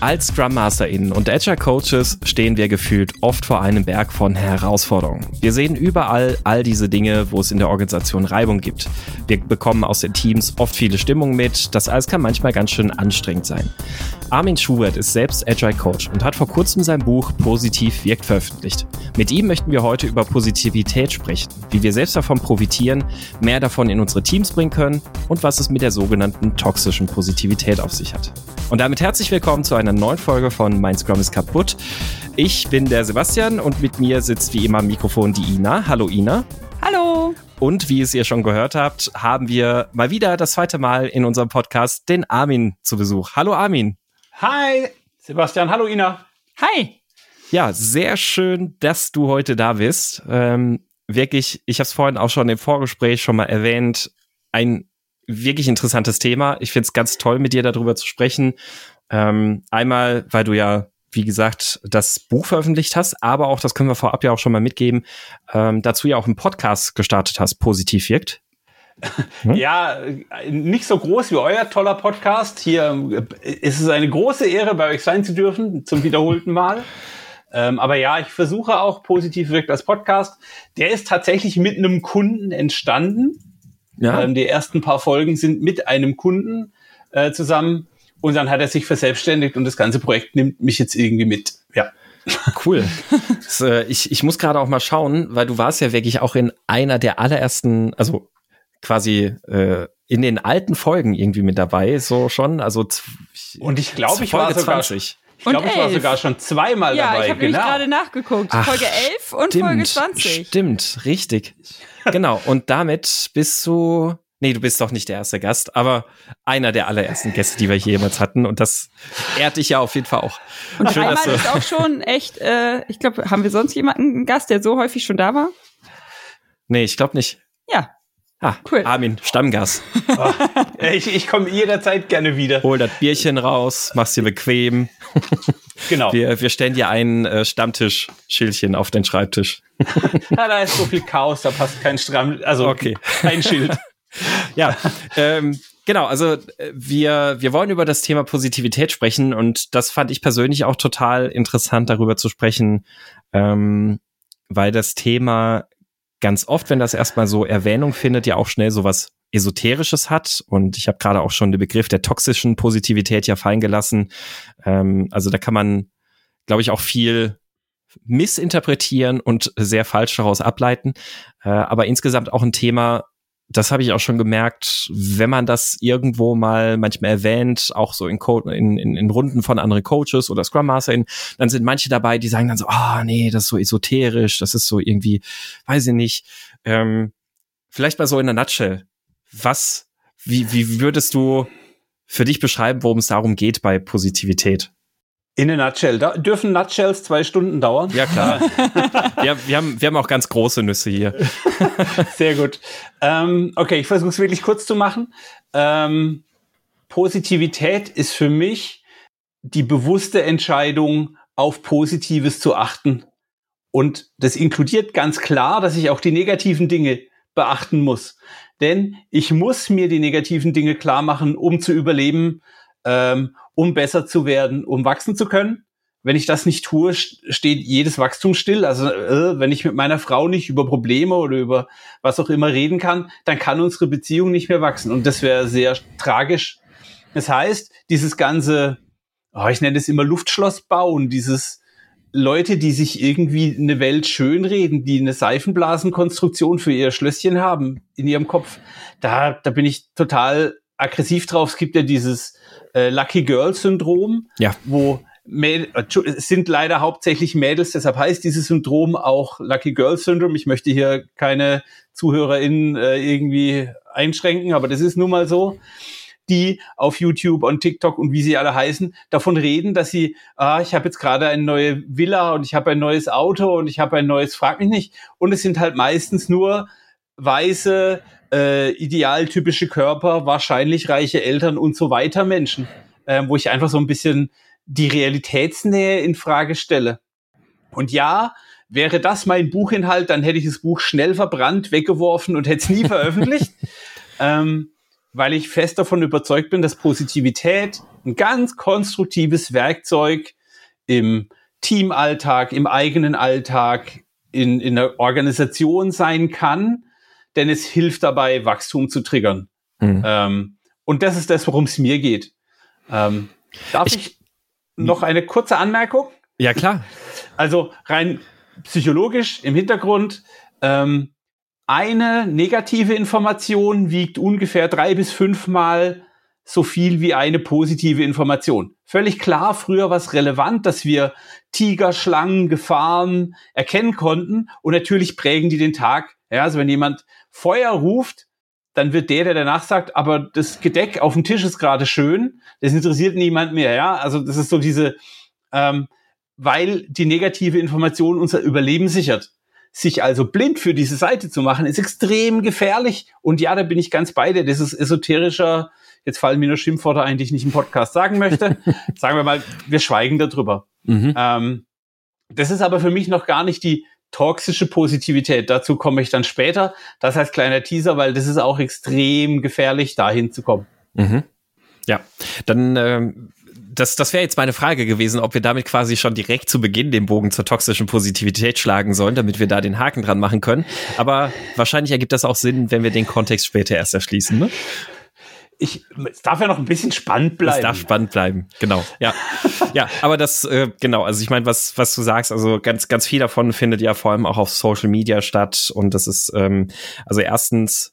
Als Scrum MasterInnen und Agile Coaches stehen wir gefühlt oft vor einem Berg von Herausforderungen. Wir sehen überall all diese Dinge, wo es in der Organisation Reibung gibt. Wir bekommen aus den Teams oft viele Stimmungen mit. Das alles kann manchmal ganz schön anstrengend sein. Armin Schubert ist selbst Agile Coach und hat vor kurzem sein Buch Positiv wirkt veröffentlicht. Mit ihm möchten wir heute über Positivität sprechen, wie wir selbst davon profitieren, mehr davon in unsere Teams bringen können und was es mit der sogenannten toxischen Positivität auf sich hat. Und damit herzlich willkommen zu einer neuen Folge von Mein Scrum ist kaputt. Ich bin der Sebastian und mit mir sitzt wie immer am Mikrofon die Ina. Hallo Ina. Hallo. Und wie es ihr schon gehört habt, haben wir mal wieder das zweite Mal in unserem Podcast den Armin zu Besuch. Hallo Armin. Hi, Sebastian. Hallo Ina. Hi. Ja, sehr schön, dass du heute da bist. Ähm, wirklich, ich habe es vorhin auch schon im Vorgespräch schon mal erwähnt, ein wirklich interessantes Thema. Ich finde es ganz toll, mit dir darüber zu sprechen. Ähm, einmal, weil du ja, wie gesagt, das Buch veröffentlicht hast, aber auch, das können wir vorab ja auch schon mal mitgeben, ähm, dazu ja auch einen Podcast gestartet hast, Positiv wirkt. Hm? Ja, nicht so groß wie euer toller Podcast. Hier äh, ist es eine große Ehre, bei euch sein zu dürfen, zum wiederholten Mal. Ähm, aber ja, ich versuche auch positiv wirkt als Podcast. Der ist tatsächlich mit einem Kunden entstanden. Ja. Ähm, die ersten paar Folgen sind mit einem Kunden äh, zusammen und dann hat er sich verselbstständigt und das ganze Projekt nimmt mich jetzt irgendwie mit. Ja. Cool. das, äh, ich, ich muss gerade auch mal schauen, weil du warst ja wirklich auch in einer der allerersten, also quasi äh, in den alten Folgen irgendwie mit dabei, so schon. Also und ich glaube, ich war sogar 20. Ich glaube, ich war sogar schon zweimal ja, dabei. Ja, ich habe genau. gerade nachgeguckt. Ach, Folge 11 und stimmt, Folge 20. Stimmt, richtig. genau. Und damit bist du. Nee, du bist doch nicht der erste Gast, aber einer der allerersten Gäste, die wir hier jemals hatten. Und das ehrt dich ja auf jeden Fall auch. Und Schön, einmal ist auch schon echt, äh, ich glaube, haben wir sonst jemanden, einen Gast, der so häufig schon da war? Nee, ich glaube nicht. Ja, Ah, cool. Armin, Stammgast. Oh, ich ich komme jederzeit gerne wieder. Hol das Bierchen raus, mach's dir bequem. Genau. Wir, wir stellen dir ein äh, Stammtisch-Schildchen auf den Schreibtisch. ja, da ist so viel Chaos, da passt kein Stramm, also okay. kein Schild. ja, ähm, genau, also äh, wir, wir wollen über das Thema Positivität sprechen und das fand ich persönlich auch total interessant, darüber zu sprechen, ähm, weil das Thema ganz oft, wenn das erstmal so Erwähnung findet, ja auch schnell sowas Esoterisches hat. Und ich habe gerade auch schon den Begriff der toxischen Positivität ja fallen gelassen. Ähm, also da kann man, glaube ich, auch viel missinterpretieren und sehr falsch daraus ableiten. Äh, aber insgesamt auch ein Thema, das habe ich auch schon gemerkt, wenn man das irgendwo mal manchmal erwähnt, auch so in, Co in, in, in Runden von anderen Coaches oder Scrum Master, dann sind manche dabei, die sagen dann so, ah, oh, nee, das ist so esoterisch, das ist so irgendwie, weiß ich nicht. Ähm, vielleicht mal so in der Nutshell. Was, wie, wie würdest du für dich beschreiben, worum es darum geht bei Positivität? In a nutshell. Da dürfen Nutshells zwei Stunden dauern? Ja, klar. wir, wir, haben, wir haben auch ganz große Nüsse hier. Sehr gut. Ähm, okay, ich versuche es wirklich kurz zu machen. Ähm, Positivität ist für mich die bewusste Entscheidung, auf Positives zu achten. Und das inkludiert ganz klar, dass ich auch die negativen Dinge beachten muss. Denn ich muss mir die negativen Dinge klar machen, um zu überleben ähm, um besser zu werden, um wachsen zu können. Wenn ich das nicht tue, steht jedes Wachstum still. Also äh, wenn ich mit meiner Frau nicht über Probleme oder über was auch immer reden kann, dann kann unsere Beziehung nicht mehr wachsen. Und das wäre sehr tragisch. Das heißt, dieses ganze, oh, ich nenne es immer Luftschloss bauen, dieses Leute, die sich irgendwie eine Welt schönreden, die eine Seifenblasenkonstruktion für ihr Schlösschen haben in ihrem Kopf, da, da bin ich total aggressiv drauf. Es gibt ja dieses äh, Lucky Girl Syndrom, ja. wo es sind leider hauptsächlich Mädels, deshalb heißt dieses Syndrom auch Lucky Girl Syndrome. Ich möchte hier keine ZuhörerInnen äh, irgendwie einschränken, aber das ist nun mal so die auf YouTube und TikTok und wie sie alle heißen, davon reden, dass sie, ah, ich habe jetzt gerade eine neue Villa und ich habe ein neues Auto und ich habe ein neues, frag mich nicht. Und es sind halt meistens nur weiße, äh, idealtypische Körper, wahrscheinlich reiche Eltern und so weiter Menschen, äh, wo ich einfach so ein bisschen die Realitätsnähe in Frage stelle. Und ja, wäre das mein Buchinhalt, dann hätte ich das Buch schnell verbrannt, weggeworfen und hätte es nie veröffentlicht. Ähm, weil ich fest davon überzeugt bin, dass Positivität ein ganz konstruktives Werkzeug im Teamalltag, im eigenen Alltag, in, in der Organisation sein kann, denn es hilft dabei, Wachstum zu triggern. Mhm. Ähm, und das ist das, worum es mir geht. Ähm, darf ich, ich noch eine kurze Anmerkung? Ja, klar. Also rein psychologisch im Hintergrund. Ähm, eine negative Information wiegt ungefähr drei bis fünfmal so viel wie eine positive Information. Völlig klar, früher war es relevant, dass wir Tiger, Schlangen, Gefahren erkennen konnten und natürlich prägen die den Tag. Ja, also wenn jemand Feuer ruft, dann wird der, der danach sagt, aber das Gedeck auf dem Tisch ist gerade schön, das interessiert niemand mehr. Ja, also das ist so diese, ähm, weil die negative Information unser Überleben sichert. Sich also blind für diese Seite zu machen, ist extrem gefährlich. Und ja, da bin ich ganz bei dir. Das ist esoterischer, jetzt fallen mir nur Schimpfworte ein, die ich nicht im Podcast sagen möchte. sagen wir mal, wir schweigen darüber. Mhm. Ähm, das ist aber für mich noch gar nicht die toxische Positivität. Dazu komme ich dann später. Das heißt kleiner Teaser, weil das ist auch extrem gefährlich, dahin zu kommen. Mhm. Ja, dann ähm, das, das wäre jetzt meine Frage gewesen, ob wir damit quasi schon direkt zu Beginn den Bogen zur toxischen Positivität schlagen sollen, damit wir da den Haken dran machen können. Aber wahrscheinlich ergibt das auch Sinn, wenn wir den Kontext später erst erschließen. Ne? Ich, es darf ja noch ein bisschen spannend bleiben. Es darf spannend bleiben, genau. Ja, ja, aber das, äh, genau. Also ich meine, was, was du sagst, also ganz, ganz viel davon findet ja vor allem auch auf Social Media statt. Und das ist, ähm, also erstens,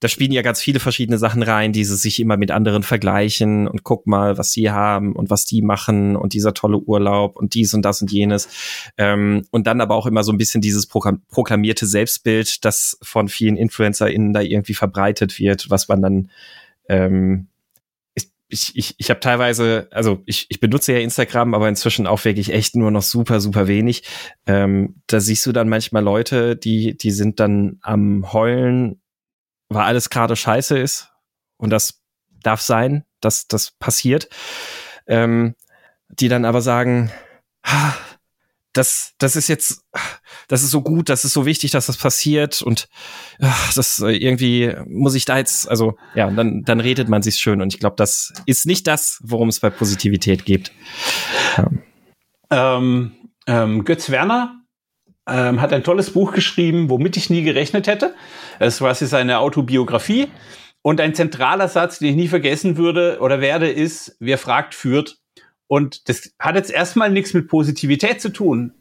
da spielen ja ganz viele verschiedene Sachen rein, diese sich immer mit anderen vergleichen und guck mal, was sie haben und was die machen und dieser tolle Urlaub und dies und das und jenes. Ähm, und dann aber auch immer so ein bisschen dieses proklamierte Selbstbild, das von vielen InfluencerInnen da irgendwie verbreitet wird, was man dann ähm, ich, ich, ich habe teilweise, also ich, ich benutze ja Instagram, aber inzwischen auch wirklich echt nur noch super, super wenig. Ähm, da siehst du dann manchmal Leute, die, die sind dann am Heulen, weil alles gerade scheiße ist. Und das darf sein, dass das passiert. Ähm, die dann aber sagen, das, das ist jetzt, das ist so gut, das ist so wichtig, dass das passiert und ach, das äh, irgendwie muss ich da jetzt, also ja, dann, dann redet man sich schön und ich glaube, das ist nicht das, worum es bei Positivität geht. Ja. Ähm, ähm, Götz Werner ähm, hat ein tolles Buch geschrieben, womit ich nie gerechnet hätte. Es war seine Autobiografie und ein zentraler Satz, den ich nie vergessen würde oder werde, ist, wer fragt, führt. Und das hat jetzt erstmal nichts mit Positivität zu tun.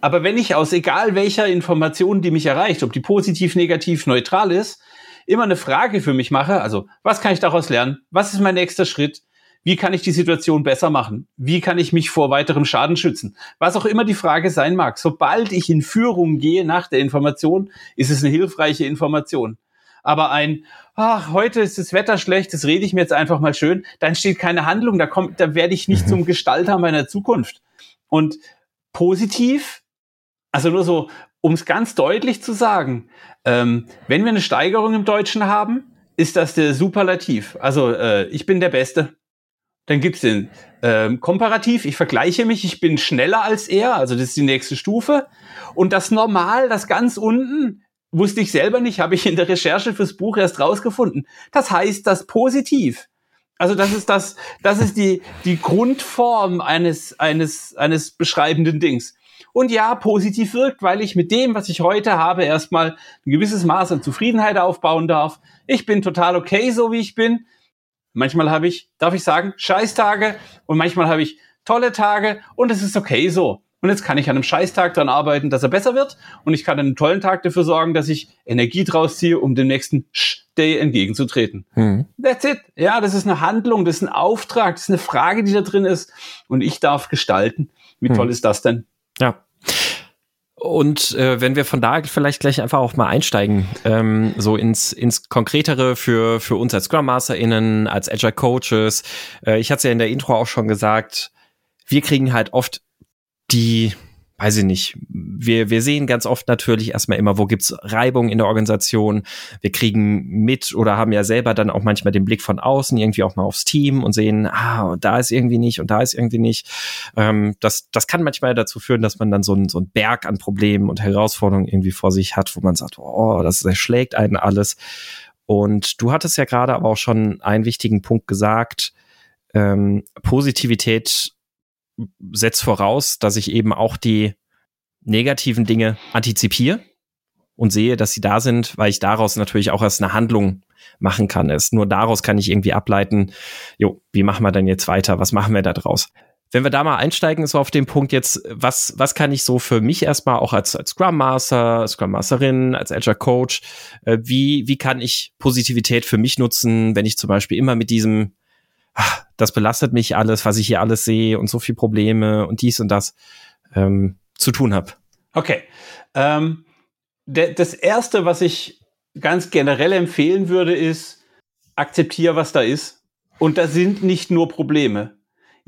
Aber wenn ich aus egal welcher Information, die mich erreicht, ob die positiv, negativ, neutral ist, immer eine Frage für mich mache, also was kann ich daraus lernen? Was ist mein nächster Schritt? Wie kann ich die Situation besser machen? Wie kann ich mich vor weiterem Schaden schützen? Was auch immer die Frage sein mag. Sobald ich in Führung gehe nach der Information, ist es eine hilfreiche Information. Aber ein, ach, heute ist das Wetter schlecht, das rede ich mir jetzt einfach mal schön, dann steht keine Handlung, da kommt, da werde ich nicht mhm. zum Gestalter meiner Zukunft. Und positiv, also nur so, um es ganz deutlich zu sagen, ähm, wenn wir eine Steigerung im Deutschen haben, ist das der Superlativ. Also äh, ich bin der Beste. Dann gibt's den ähm, Komparativ, ich vergleiche mich, ich bin schneller als er, also das ist die nächste Stufe. Und das Normal, das ganz unten, wusste ich selber nicht, habe ich in der Recherche fürs Buch erst rausgefunden. Das heißt das Positiv. Also das ist das, das ist die, die Grundform eines, eines, eines beschreibenden Dings. Und ja, positiv wirkt, weil ich mit dem, was ich heute habe, erstmal ein gewisses Maß an Zufriedenheit aufbauen darf. Ich bin total okay, so wie ich bin. Manchmal habe ich, darf ich sagen, Scheißtage und manchmal habe ich tolle Tage und es ist okay so. Und jetzt kann ich an einem Scheißtag daran arbeiten, dass er besser wird. Und ich kann an einem tollen Tag dafür sorgen, dass ich Energie draus ziehe, um dem nächsten Day entgegenzutreten. Mhm. That's it. Ja, das ist eine Handlung, das ist ein Auftrag, das ist eine Frage, die da drin ist. Und ich darf gestalten. Wie mhm. toll ist das denn? Ja. Und äh, wenn wir von da vielleicht gleich einfach auch mal einsteigen, ähm, so ins, ins Konkretere für, für uns als Scrum MasterInnen, als Agile Coaches. Äh, ich hatte es ja in der Intro auch schon gesagt, wir kriegen halt oft die, weiß ich nicht, wir, wir sehen ganz oft natürlich erstmal immer, wo gibt's Reibung in der Organisation. Wir kriegen mit oder haben ja selber dann auch manchmal den Blick von außen irgendwie auch mal aufs Team und sehen, ah, da ist irgendwie nicht und da ist irgendwie nicht. Ähm, das, das kann manchmal dazu führen, dass man dann so ein so ein Berg an Problemen und Herausforderungen irgendwie vor sich hat, wo man sagt, oh, das erschlägt einen alles. Und du hattest ja gerade aber auch schon einen wichtigen Punkt gesagt. Ähm, Positivität setzt voraus, dass ich eben auch die negativen Dinge antizipiere und sehe, dass sie da sind, weil ich daraus natürlich auch erst eine Handlung machen kann. Es nur daraus kann ich irgendwie ableiten, jo, wie machen wir denn jetzt weiter? Was machen wir da draus? Wenn wir da mal einsteigen, so auf den Punkt jetzt, was, was kann ich so für mich erstmal auch als, als Scrum Master, Scrum Masterin, als Agile Coach, äh, wie, wie kann ich Positivität für mich nutzen, wenn ich zum Beispiel immer mit diesem, ach, das belastet mich alles, was ich hier alles sehe und so viel Probleme und dies und das ähm, zu tun habe? Okay. Ähm, das erste, was ich ganz generell empfehlen würde, ist, akzeptiere, was da ist. Und da sind nicht nur Probleme.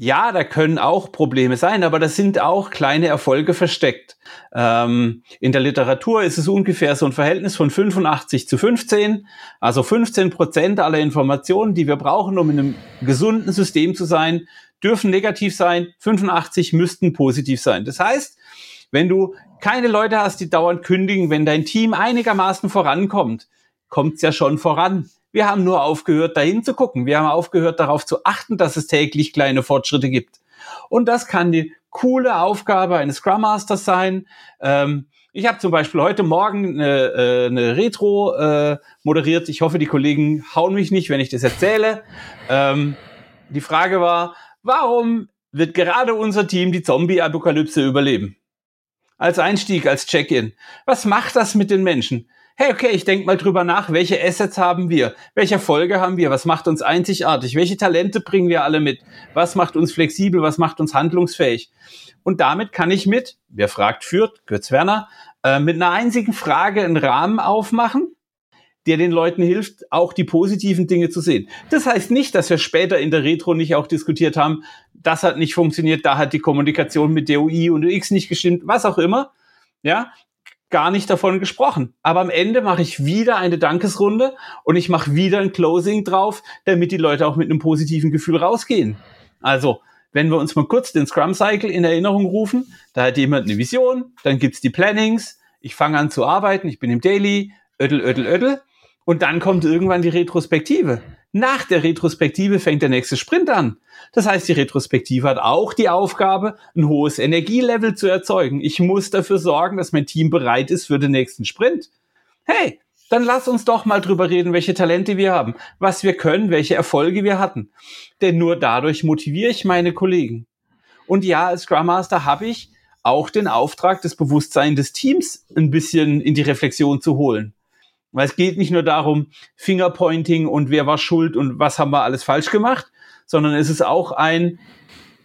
Ja, da können auch Probleme sein, aber da sind auch kleine Erfolge versteckt. Ähm, in der Literatur ist es ungefähr so ein Verhältnis von 85 zu 15. Also 15 Prozent aller Informationen, die wir brauchen, um in einem gesunden System zu sein, dürfen negativ sein. 85 müssten positiv sein. Das heißt, wenn du keine Leute hast, die dauernd kündigen, wenn dein Team einigermaßen vorankommt, kommt's ja schon voran. Wir haben nur aufgehört, dahin zu gucken. Wir haben aufgehört, darauf zu achten, dass es täglich kleine Fortschritte gibt. Und das kann die coole Aufgabe eines Scrum Masters sein. Ähm, ich habe zum Beispiel heute Morgen eine, äh, eine Retro äh, moderiert. Ich hoffe, die Kollegen hauen mich nicht, wenn ich das erzähle. Ähm, die Frage war, warum wird gerade unser Team die Zombie-Apokalypse überleben? als Einstieg, als Check-in. Was macht das mit den Menschen? Hey, okay, ich denke mal drüber nach, welche Assets haben wir? Welche Erfolge haben wir? Was macht uns einzigartig? Welche Talente bringen wir alle mit? Was macht uns flexibel? Was macht uns handlungsfähig? Und damit kann ich mit, wer fragt, führt, Götz Werner, äh, mit einer einzigen Frage einen Rahmen aufmachen, der den Leuten hilft, auch die positiven Dinge zu sehen. Das heißt nicht, dass wir später in der Retro nicht auch diskutiert haben, das hat nicht funktioniert, da hat die Kommunikation mit DOI und X nicht gestimmt, was auch immer. Ja, gar nicht davon gesprochen. Aber am Ende mache ich wieder eine Dankesrunde und ich mache wieder ein Closing drauf, damit die Leute auch mit einem positiven Gefühl rausgehen. Also, wenn wir uns mal kurz den Scrum Cycle in Erinnerung rufen, da hat jemand eine Vision, dann gibt's die Plannings, ich fange an zu arbeiten, ich bin im Daily, ödel, ödel, ödel, und dann kommt irgendwann die Retrospektive. Nach der Retrospektive fängt der nächste Sprint an. Das heißt, die Retrospektive hat auch die Aufgabe, ein hohes Energielevel zu erzeugen. Ich muss dafür sorgen, dass mein Team bereit ist für den nächsten Sprint. Hey, dann lass uns doch mal drüber reden, welche Talente wir haben, was wir können, welche Erfolge wir hatten. Denn nur dadurch motiviere ich meine Kollegen. Und ja, als Scrum Master habe ich auch den Auftrag, das Bewusstsein des Teams ein bisschen in die Reflexion zu holen. Weil es geht nicht nur darum, Fingerpointing und wer war schuld und was haben wir alles falsch gemacht, sondern es ist auch ein,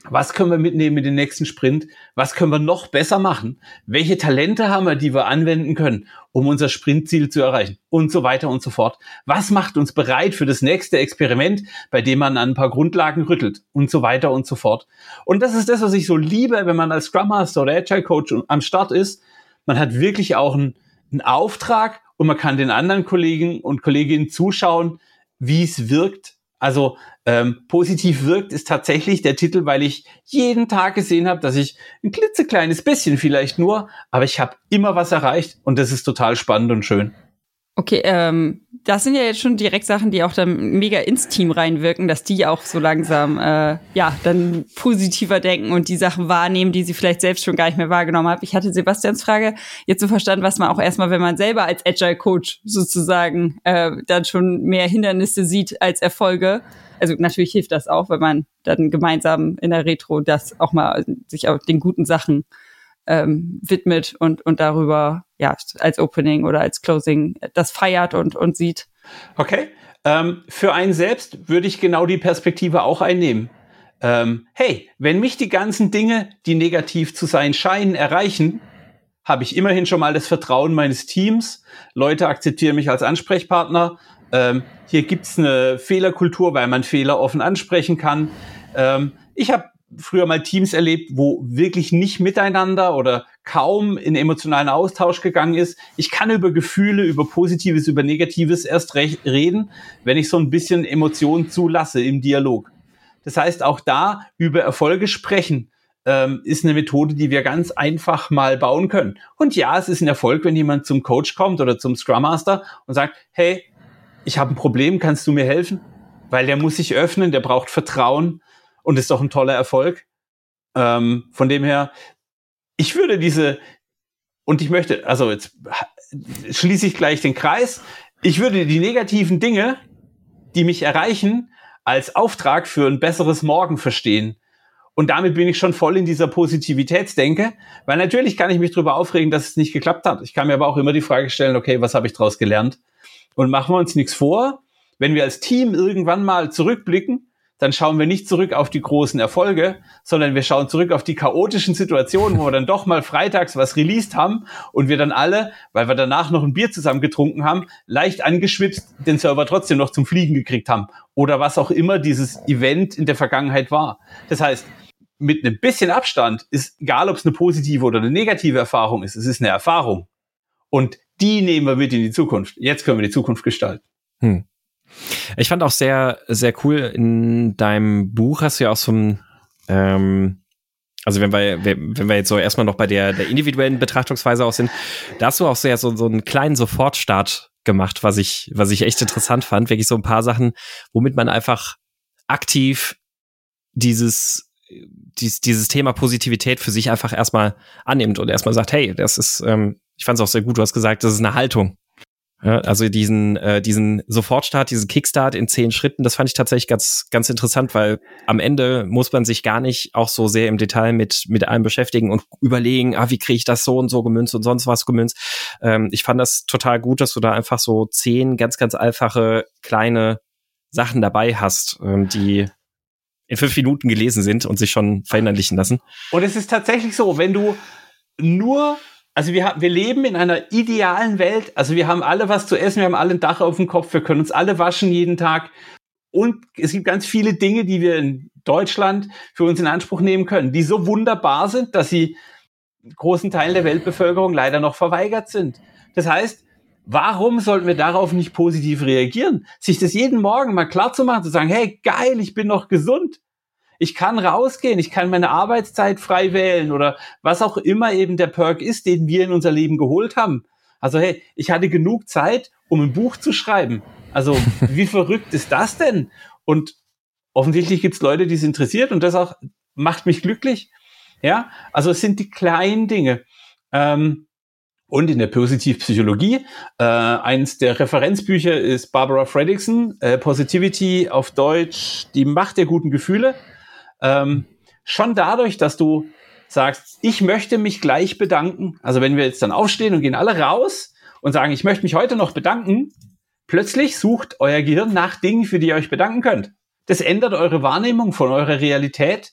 was können wir mitnehmen in den nächsten Sprint? Was können wir noch besser machen? Welche Talente haben wir, die wir anwenden können, um unser Sprintziel zu erreichen? Und so weiter und so fort. Was macht uns bereit für das nächste Experiment, bei dem man an ein paar Grundlagen rüttelt? Und so weiter und so fort. Und das ist das, was ich so liebe, wenn man als Scrum Master oder Agile Coach am Start ist. Man hat wirklich auch einen, einen Auftrag und man kann den anderen Kollegen und Kolleginnen zuschauen, wie es wirkt. Also ähm, positiv wirkt ist tatsächlich der Titel, weil ich jeden Tag gesehen habe, dass ich ein klitzekleines bisschen vielleicht nur, aber ich habe immer was erreicht und das ist total spannend und schön. Okay, ähm, das sind ja jetzt schon direkt Sachen, die auch dann mega ins Team reinwirken, dass die auch so langsam äh, ja dann positiver denken und die Sachen wahrnehmen, die sie vielleicht selbst schon gar nicht mehr wahrgenommen haben. Ich hatte Sebastians Frage jetzt so verstanden, was man auch erstmal, wenn man selber als Agile Coach sozusagen äh, dann schon mehr Hindernisse sieht als Erfolge. Also natürlich hilft das auch, wenn man dann gemeinsam in der Retro das auch mal sich auch den guten Sachen ähm, widmet und, und darüber ja als Opening oder als Closing das feiert und, und sieht. Okay. Ähm, für einen selbst würde ich genau die Perspektive auch einnehmen. Ähm, hey, wenn mich die ganzen Dinge, die negativ zu sein scheinen, erreichen, habe ich immerhin schon mal das Vertrauen meines Teams. Leute akzeptieren mich als Ansprechpartner. Ähm, hier gibt's eine Fehlerkultur, weil man Fehler offen ansprechen kann. Ähm, ich habe früher mal Teams erlebt, wo wirklich nicht miteinander oder kaum in emotionalen Austausch gegangen ist. Ich kann über Gefühle, über Positives, über Negatives erst recht reden, wenn ich so ein bisschen Emotionen zulasse im Dialog. Das heißt, auch da über Erfolge sprechen ähm, ist eine Methode, die wir ganz einfach mal bauen können. Und ja, es ist ein Erfolg, wenn jemand zum Coach kommt oder zum Scrum Master und sagt, hey, ich habe ein Problem, kannst du mir helfen? Weil der muss sich öffnen, der braucht Vertrauen und ist doch ein toller Erfolg. Ähm, von dem her, ich würde diese, und ich möchte, also jetzt schließe ich gleich den Kreis, ich würde die negativen Dinge, die mich erreichen, als Auftrag für ein besseres Morgen verstehen. Und damit bin ich schon voll in dieser Positivitätsdenke, weil natürlich kann ich mich darüber aufregen, dass es nicht geklappt hat. Ich kann mir aber auch immer die Frage stellen, okay, was habe ich daraus gelernt? Und machen wir uns nichts vor, wenn wir als Team irgendwann mal zurückblicken, dann schauen wir nicht zurück auf die großen Erfolge, sondern wir schauen zurück auf die chaotischen Situationen, wo wir dann doch mal freitags was released haben und wir dann alle, weil wir danach noch ein Bier zusammen getrunken haben, leicht angeschwitzt den Server trotzdem noch zum Fliegen gekriegt haben oder was auch immer dieses Event in der Vergangenheit war. Das heißt, mit einem bisschen Abstand ist egal, ob es eine positive oder eine negative Erfahrung ist, es ist eine Erfahrung. Und die nehmen wir mit in die Zukunft. Jetzt können wir die Zukunft gestalten. Hm. Ich fand auch sehr, sehr cool, in deinem Buch hast du ja auch so ein, ähm, also wenn wir, wenn wir jetzt so erstmal noch bei der, der individuellen Betrachtungsweise auch sind, da hast du auch sehr so, so einen kleinen Sofortstart gemacht, was ich, was ich echt interessant fand. Wirklich so ein paar Sachen, womit man einfach aktiv dieses, dieses, dieses Thema Positivität für sich einfach erstmal annimmt und erstmal sagt, hey, das ist, ähm, ich fand es auch sehr gut, du hast gesagt, das ist eine Haltung. Ja, also diesen, äh, diesen Sofortstart, diesen Kickstart in zehn Schritten, das fand ich tatsächlich ganz, ganz interessant, weil am Ende muss man sich gar nicht auch so sehr im Detail mit, mit allem beschäftigen und überlegen, ah, wie kriege ich das so und so gemünzt und sonst was gemünzt. Ähm, ich fand das total gut, dass du da einfach so zehn ganz, ganz einfache kleine Sachen dabei hast, ähm, die in fünf Minuten gelesen sind und sich schon verinnerlichen lassen. Und es ist tatsächlich so, wenn du nur also wir, wir leben in einer idealen Welt. Also wir haben alle was zu essen, wir haben alle ein Dach auf dem Kopf, wir können uns alle waschen jeden Tag. Und es gibt ganz viele Dinge, die wir in Deutschland für uns in Anspruch nehmen können, die so wunderbar sind, dass sie großen Teilen der Weltbevölkerung leider noch verweigert sind. Das heißt, warum sollten wir darauf nicht positiv reagieren? Sich das jeden Morgen mal klar zu machen, zu sagen, hey, geil, ich bin noch gesund. Ich kann rausgehen, ich kann meine Arbeitszeit frei wählen oder was auch immer eben der Perk ist, den wir in unser Leben geholt haben. Also hey, ich hatte genug Zeit, um ein Buch zu schreiben. Also wie verrückt ist das denn? Und offensichtlich gibt es Leute, die es interessiert und das auch macht mich glücklich. Ja, also es sind die kleinen Dinge. Ähm, und in der Positivpsychologie, äh, eins der Referenzbücher ist Barbara Fredrickson, äh, Positivity auf Deutsch, die Macht der guten Gefühle. Ähm, schon dadurch, dass du sagst, ich möchte mich gleich bedanken. Also wenn wir jetzt dann aufstehen und gehen alle raus und sagen, ich möchte mich heute noch bedanken, plötzlich sucht euer Gehirn nach Dingen, für die ihr euch bedanken könnt. Das ändert eure Wahrnehmung von eurer Realität.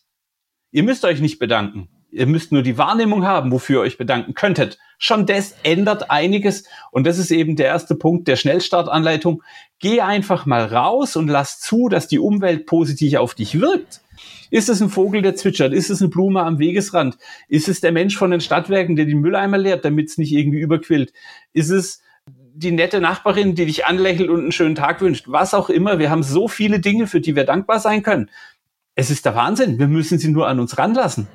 Ihr müsst euch nicht bedanken. Ihr müsst nur die Wahrnehmung haben, wofür ihr euch bedanken könntet. Schon das ändert einiges. Und das ist eben der erste Punkt der Schnellstartanleitung. Geh einfach mal raus und lass zu, dass die Umwelt positiv auf dich wirkt. Ist es ein Vogel, der zwitschert? Ist es eine Blume am Wegesrand? Ist es der Mensch von den Stadtwerken, der den Mülleimer leert, damit es nicht irgendwie überquillt? Ist es die nette Nachbarin, die dich anlächelt und einen schönen Tag wünscht? Was auch immer. Wir haben so viele Dinge, für die wir dankbar sein können. Es ist der Wahnsinn. Wir müssen sie nur an uns ranlassen.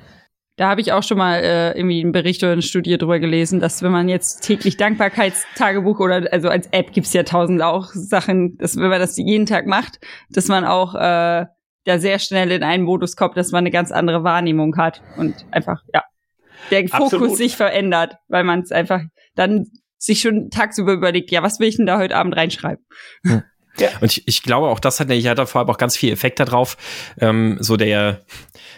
Da habe ich auch schon mal äh, irgendwie einen Bericht oder eine Studie drüber gelesen, dass wenn man jetzt täglich Dankbarkeitstagebuch oder also als App gibt's ja tausend auch Sachen, dass wenn man das jeden Tag macht, dass man auch äh, da sehr schnell in einen Modus kommt, dass man eine ganz andere Wahrnehmung hat und einfach, ja, der Fokus Absolut. sich verändert, weil man es einfach dann sich schon tagsüber überlegt, ja, was will ich denn da heute Abend reinschreiben? Hm. Ja. Und ich, ich glaube auch, das hat ja da vor allem auch ganz viel Effekt darauf. Ähm, so der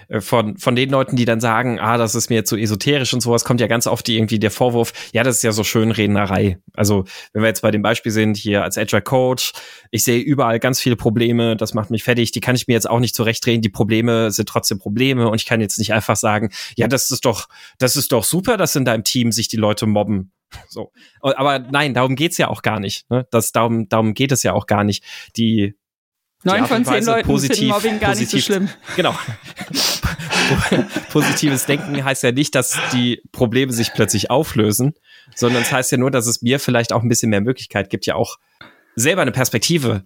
äh, von, von den Leuten, die dann sagen, ah, das ist mir jetzt so esoterisch und sowas, kommt ja ganz oft die, irgendwie der Vorwurf, ja, das ist ja so schön Rednerei. Also, wenn wir jetzt bei dem Beispiel sind, hier als Agile Coach, ich sehe überall ganz viele Probleme, das macht mich fertig, die kann ich mir jetzt auch nicht zurechtdrehen, die Probleme sind trotzdem Probleme und ich kann jetzt nicht einfach sagen, ja, das ist doch, das ist doch super, dass in deinem Team sich die Leute mobben. So. Aber nein, darum geht's ja auch gar nicht. Ne? Das, darum, darum geht es ja auch gar nicht. Die Neun von zehn Leuten positiv, finden Mobbing gar positiv, nicht so schlimm. Genau. Positives Denken heißt ja nicht, dass die Probleme sich plötzlich auflösen, sondern es heißt ja nur, dass es mir vielleicht auch ein bisschen mehr Möglichkeit gibt, ja auch selber eine Perspektive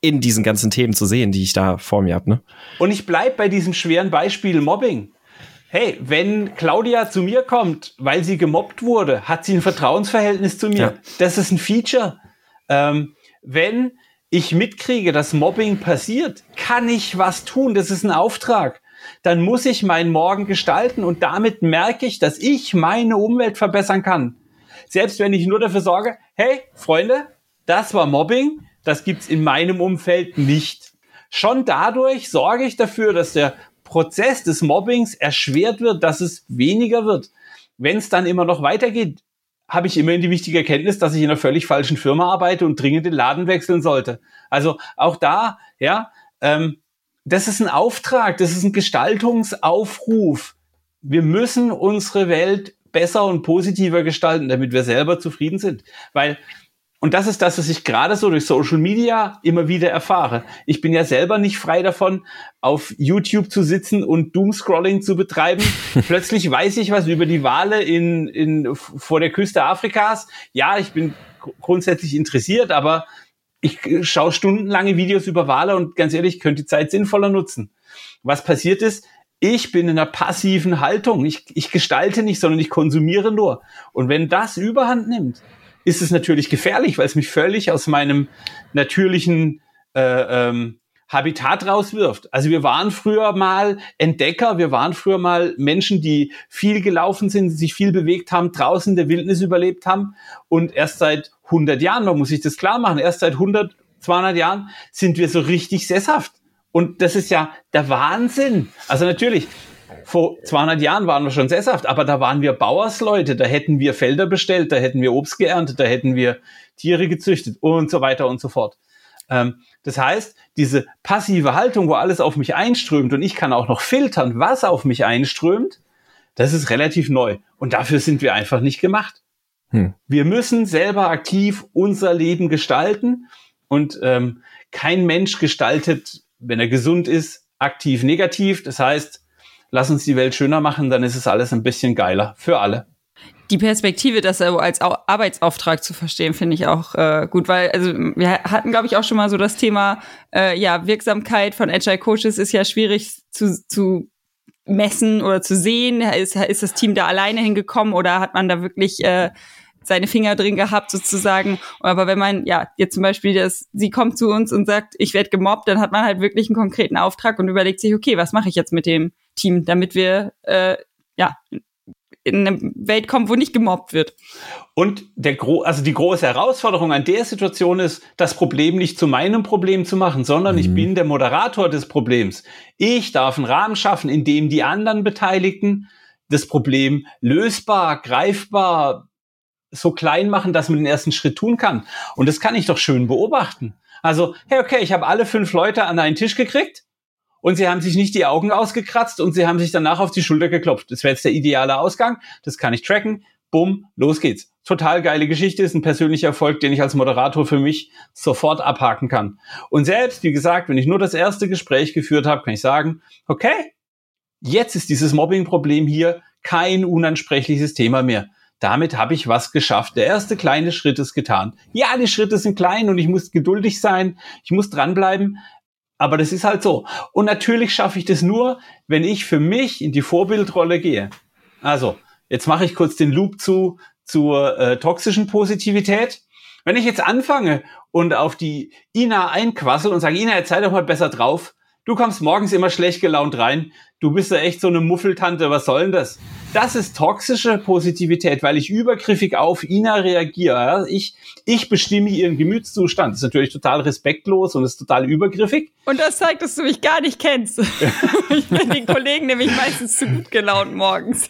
in diesen ganzen Themen zu sehen, die ich da vor mir habe. Ne? Und ich bleib bei diesem schweren Beispiel Mobbing hey, wenn Claudia zu mir kommt, weil sie gemobbt wurde, hat sie ein Vertrauensverhältnis zu mir. Ja. Das ist ein Feature. Ähm, wenn ich mitkriege, dass Mobbing passiert, kann ich was tun. Das ist ein Auftrag. Dann muss ich meinen Morgen gestalten und damit merke ich, dass ich meine Umwelt verbessern kann. Selbst wenn ich nur dafür sorge, hey, Freunde, das war Mobbing, das gibt's in meinem Umfeld nicht. Schon dadurch sorge ich dafür, dass der Prozess des Mobbings erschwert wird, dass es weniger wird. Wenn es dann immer noch weitergeht, habe ich immerhin die wichtige Erkenntnis, dass ich in einer völlig falschen Firma arbeite und dringend den Laden wechseln sollte. Also auch da, ja, ähm, das ist ein Auftrag, das ist ein Gestaltungsaufruf. Wir müssen unsere Welt besser und positiver gestalten, damit wir selber zufrieden sind. Weil und das ist das, was ich gerade so durch Social Media immer wieder erfahre. Ich bin ja selber nicht frei davon, auf YouTube zu sitzen und Doomscrolling zu betreiben. Plötzlich weiß ich was über die Wale in, in, vor der Küste Afrikas. Ja, ich bin grundsätzlich interessiert, aber ich schaue stundenlange Videos über Wale und ganz ehrlich, ich könnte die Zeit sinnvoller nutzen. Was passiert ist, ich bin in einer passiven Haltung. Ich, ich gestalte nicht, sondern ich konsumiere nur. Und wenn das überhand nimmt, ist es natürlich gefährlich, weil es mich völlig aus meinem natürlichen äh, ähm, Habitat rauswirft. Also wir waren früher mal Entdecker, wir waren früher mal Menschen, die viel gelaufen sind, sich viel bewegt haben, draußen in der Wildnis überlebt haben und erst seit 100 Jahren, man muss sich das klar machen, erst seit 100, 200 Jahren sind wir so richtig sesshaft. Und das ist ja der Wahnsinn. Also natürlich, vor 200 Jahren waren wir schon sesshaft, aber da waren wir Bauersleute, da hätten wir Felder bestellt, da hätten wir Obst geerntet, da hätten wir Tiere gezüchtet und so weiter und so fort. Ähm, das heißt, diese passive Haltung, wo alles auf mich einströmt und ich kann auch noch filtern, was auf mich einströmt, das ist relativ neu. Und dafür sind wir einfach nicht gemacht. Hm. Wir müssen selber aktiv unser Leben gestalten und ähm, kein Mensch gestaltet, wenn er gesund ist, aktiv negativ. Das heißt, lass uns die Welt schöner machen, dann ist es alles ein bisschen geiler für alle. Die Perspektive, das als Arbeitsauftrag zu verstehen, finde ich auch äh, gut, weil also wir hatten, glaube ich, auch schon mal so das Thema, äh, ja, Wirksamkeit von Agile Coaches ist ja schwierig zu, zu messen oder zu sehen. Ist, ist das Team da alleine hingekommen oder hat man da wirklich äh, seine Finger drin gehabt sozusagen. Aber wenn man, ja, jetzt zum Beispiel das, sie kommt zu uns und sagt, ich werde gemobbt, dann hat man halt wirklich einen konkreten Auftrag und überlegt sich, okay, was mache ich jetzt mit dem Team, damit wir, äh, ja, in eine Welt kommen, wo nicht gemobbt wird. Und der gro also die große Herausforderung an der Situation ist, das Problem nicht zu meinem Problem zu machen, sondern mhm. ich bin der Moderator des Problems. Ich darf einen Rahmen schaffen, in dem die anderen Beteiligten das Problem lösbar, greifbar, so klein machen, dass man den ersten Schritt tun kann. Und das kann ich doch schön beobachten. Also, hey, okay, ich habe alle fünf Leute an einen Tisch gekriegt und sie haben sich nicht die Augen ausgekratzt und sie haben sich danach auf die Schulter geklopft. Das wäre jetzt der ideale Ausgang. Das kann ich tracken. Bumm, los geht's. Total geile Geschichte, ist ein persönlicher Erfolg, den ich als Moderator für mich sofort abhaken kann. Und selbst, wie gesagt, wenn ich nur das erste Gespräch geführt habe, kann ich sagen, okay, jetzt ist dieses Mobbing-Problem hier kein unansprechliches Thema mehr damit habe ich was geschafft. Der erste kleine Schritt ist getan. Ja, die Schritte sind klein und ich muss geduldig sein, ich muss dranbleiben, aber das ist halt so. Und natürlich schaffe ich das nur, wenn ich für mich in die Vorbildrolle gehe. Also, jetzt mache ich kurz den Loop zu zur äh, toxischen Positivität. Wenn ich jetzt anfange und auf die Ina einquassel und sage, Ina, jetzt sei doch mal besser drauf, Du kommst morgens immer schlecht gelaunt rein. Du bist ja echt so eine Muffeltante. Was soll denn das? Das ist toxische Positivität, weil ich übergriffig auf Ina reagiere. Ich, ich bestimme ihren Gemütszustand. Das ist natürlich total respektlos und ist total übergriffig. Und das zeigt, dass du mich gar nicht kennst. ich bin den Kollegen nämlich meistens zu gut gelaunt morgens.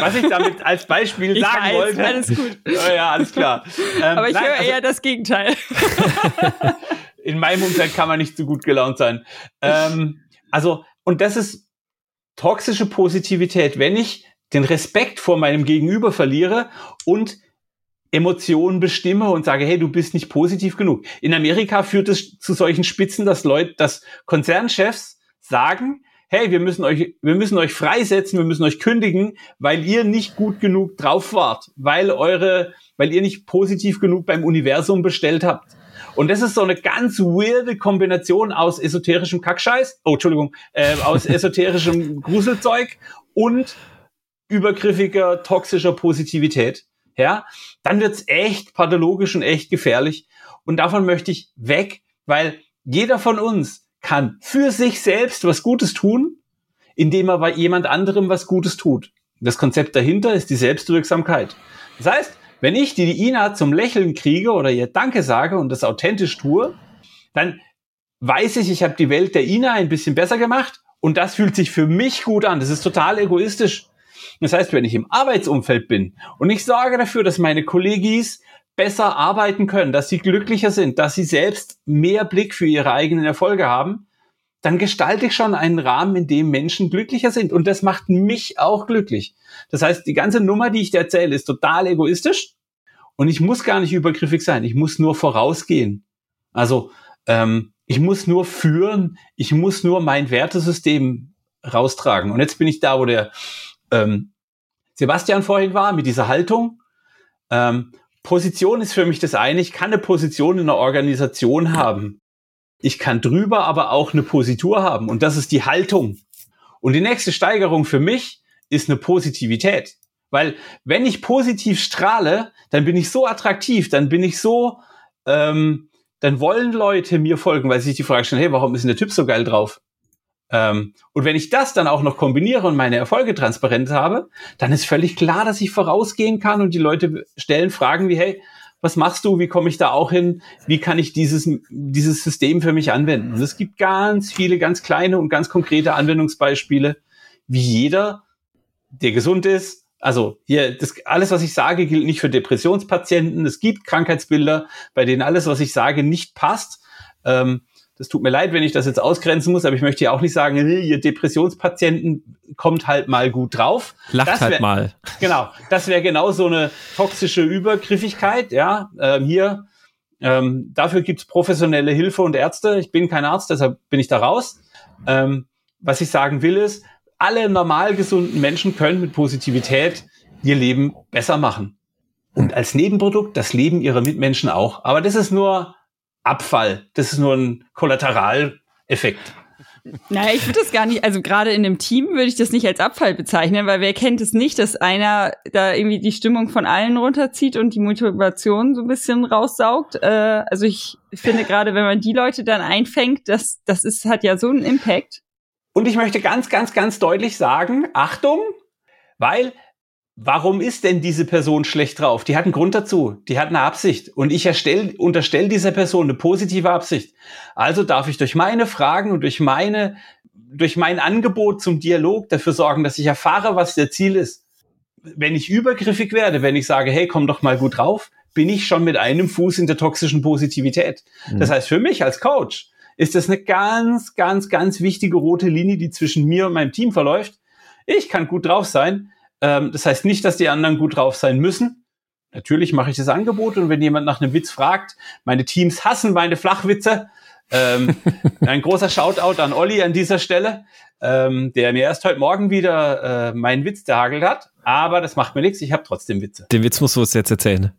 Was ich damit als Beispiel ich sagen weiß, wollte. Alles gut. Ja, alles klar. Ähm, Aber ich nein, höre also, eher das Gegenteil in meinem Umfeld kann man nicht so gut gelaunt sein. Ähm, also, und das ist toxische Positivität, wenn ich den Respekt vor meinem Gegenüber verliere und Emotionen bestimme und sage, hey, du bist nicht positiv genug. In Amerika führt es zu solchen Spitzen, dass Leute, dass Konzernchefs sagen, hey, wir müssen euch, wir müssen euch freisetzen, wir müssen euch kündigen, weil ihr nicht gut genug drauf wart, weil eure, weil ihr nicht positiv genug beim Universum bestellt habt. Und das ist so eine ganz weirde Kombination aus esoterischem Kackscheiß, oh, Entschuldigung, äh, aus esoterischem Gruselzeug und übergriffiger, toxischer Positivität. ja, dann wird's echt pathologisch und echt gefährlich. Und davon möchte ich weg, weil jeder von uns kann für sich selbst was Gutes tun, indem er bei jemand anderem was Gutes tut. Das Konzept dahinter ist die Selbstwirksamkeit. Das heißt, wenn ich die Ina zum Lächeln kriege oder ihr Danke sage und das authentisch tue, dann weiß ich, ich habe die Welt der Ina ein bisschen besser gemacht und das fühlt sich für mich gut an. Das ist total egoistisch. Das heißt, wenn ich im Arbeitsumfeld bin und ich sorge dafür, dass meine Kollegis besser arbeiten können, dass sie glücklicher sind, dass sie selbst mehr Blick für ihre eigenen Erfolge haben, dann gestalte ich schon einen Rahmen, in dem Menschen glücklicher sind. Und das macht mich auch glücklich. Das heißt, die ganze Nummer, die ich dir erzähle, ist total egoistisch. Und ich muss gar nicht übergriffig sein. Ich muss nur vorausgehen. Also ähm, ich muss nur führen. Ich muss nur mein Wertesystem raustragen. Und jetzt bin ich da, wo der ähm, Sebastian vorhin war, mit dieser Haltung. Ähm, Position ist für mich das eine. Ich kann eine Position in einer Organisation haben. Ich kann drüber aber auch eine Positur haben. Und das ist die Haltung. Und die nächste Steigerung für mich ist eine Positivität. Weil wenn ich positiv strahle, dann bin ich so attraktiv, dann bin ich so, ähm, dann wollen Leute mir folgen, weil sie sich die Frage stellen, hey, warum ist denn der Typ so geil drauf? Ähm, und wenn ich das dann auch noch kombiniere und meine Erfolge transparent habe, dann ist völlig klar, dass ich vorausgehen kann und die Leute stellen Fragen wie, hey, was machst du? Wie komme ich da auch hin? Wie kann ich dieses, dieses System für mich anwenden? Und es gibt ganz viele ganz kleine und ganz konkrete Anwendungsbeispiele, wie jeder, der gesund ist, also hier, das, alles, was ich sage, gilt nicht für Depressionspatienten. Es gibt Krankheitsbilder, bei denen alles, was ich sage, nicht passt. Ähm, das tut mir leid, wenn ich das jetzt ausgrenzen muss, aber ich möchte ja auch nicht sagen, ihr Depressionspatienten kommt halt mal gut drauf. Lacht das wär, halt mal. Genau, das wäre genau so eine toxische Übergriffigkeit. Ja, ähm, hier ähm, dafür gibt's professionelle Hilfe und Ärzte. Ich bin kein Arzt, deshalb bin ich da raus. Ähm, was ich sagen will ist, alle normal gesunden Menschen können mit Positivität ihr Leben besser machen. Und als Nebenprodukt das Leben ihrer Mitmenschen auch. Aber das ist nur Abfall. Das ist nur ein Kollateraleffekt. Naja, ich würde das gar nicht, also gerade in einem Team würde ich das nicht als Abfall bezeichnen, weil wer kennt es nicht, dass einer da irgendwie die Stimmung von allen runterzieht und die Motivation so ein bisschen raussaugt. Äh, also ich finde gerade, wenn man die Leute dann einfängt, das, das ist, hat ja so einen Impact. Und ich möchte ganz, ganz, ganz deutlich sagen, Achtung, weil warum ist denn diese Person schlecht drauf? Die hat einen Grund dazu, die hat eine Absicht und ich erstell, unterstelle dieser Person eine positive Absicht. Also darf ich durch meine Fragen und durch meine, durch mein Angebot zum Dialog dafür sorgen, dass ich erfahre, was der Ziel ist. Wenn ich übergriffig werde, wenn ich sage, hey, komm doch mal gut drauf, bin ich schon mit einem Fuß in der toxischen Positivität. Mhm. Das heißt, für mich als Coach ist das eine ganz, ganz, ganz wichtige rote Linie, die zwischen mir und meinem Team verläuft. Ich kann gut drauf sein, ähm, das heißt nicht, dass die anderen gut drauf sein müssen. Natürlich mache ich das Angebot und wenn jemand nach einem Witz fragt, meine Teams hassen meine Flachwitze. ähm, ein großer Shoutout an Olli an dieser Stelle, ähm, der mir erst heute Morgen wieder äh, meinen Witz gehagelt hat. Aber das macht mir nichts, ich habe trotzdem Witze. Den Witz musst du uns jetzt erzählen.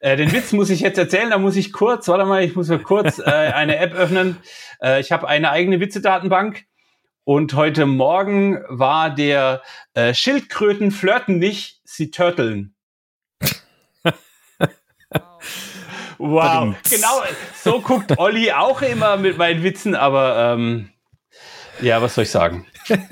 Äh, den Witz muss ich jetzt erzählen, da muss ich kurz, warte mal, ich muss mal kurz äh, eine App öffnen. Äh, ich habe eine eigene Witzedatenbank und heute Morgen war der äh, Schildkröten flirten nicht, sie turteln. wow, genau, so guckt Olli auch immer mit meinen Witzen, aber ähm, ja, was soll ich sagen?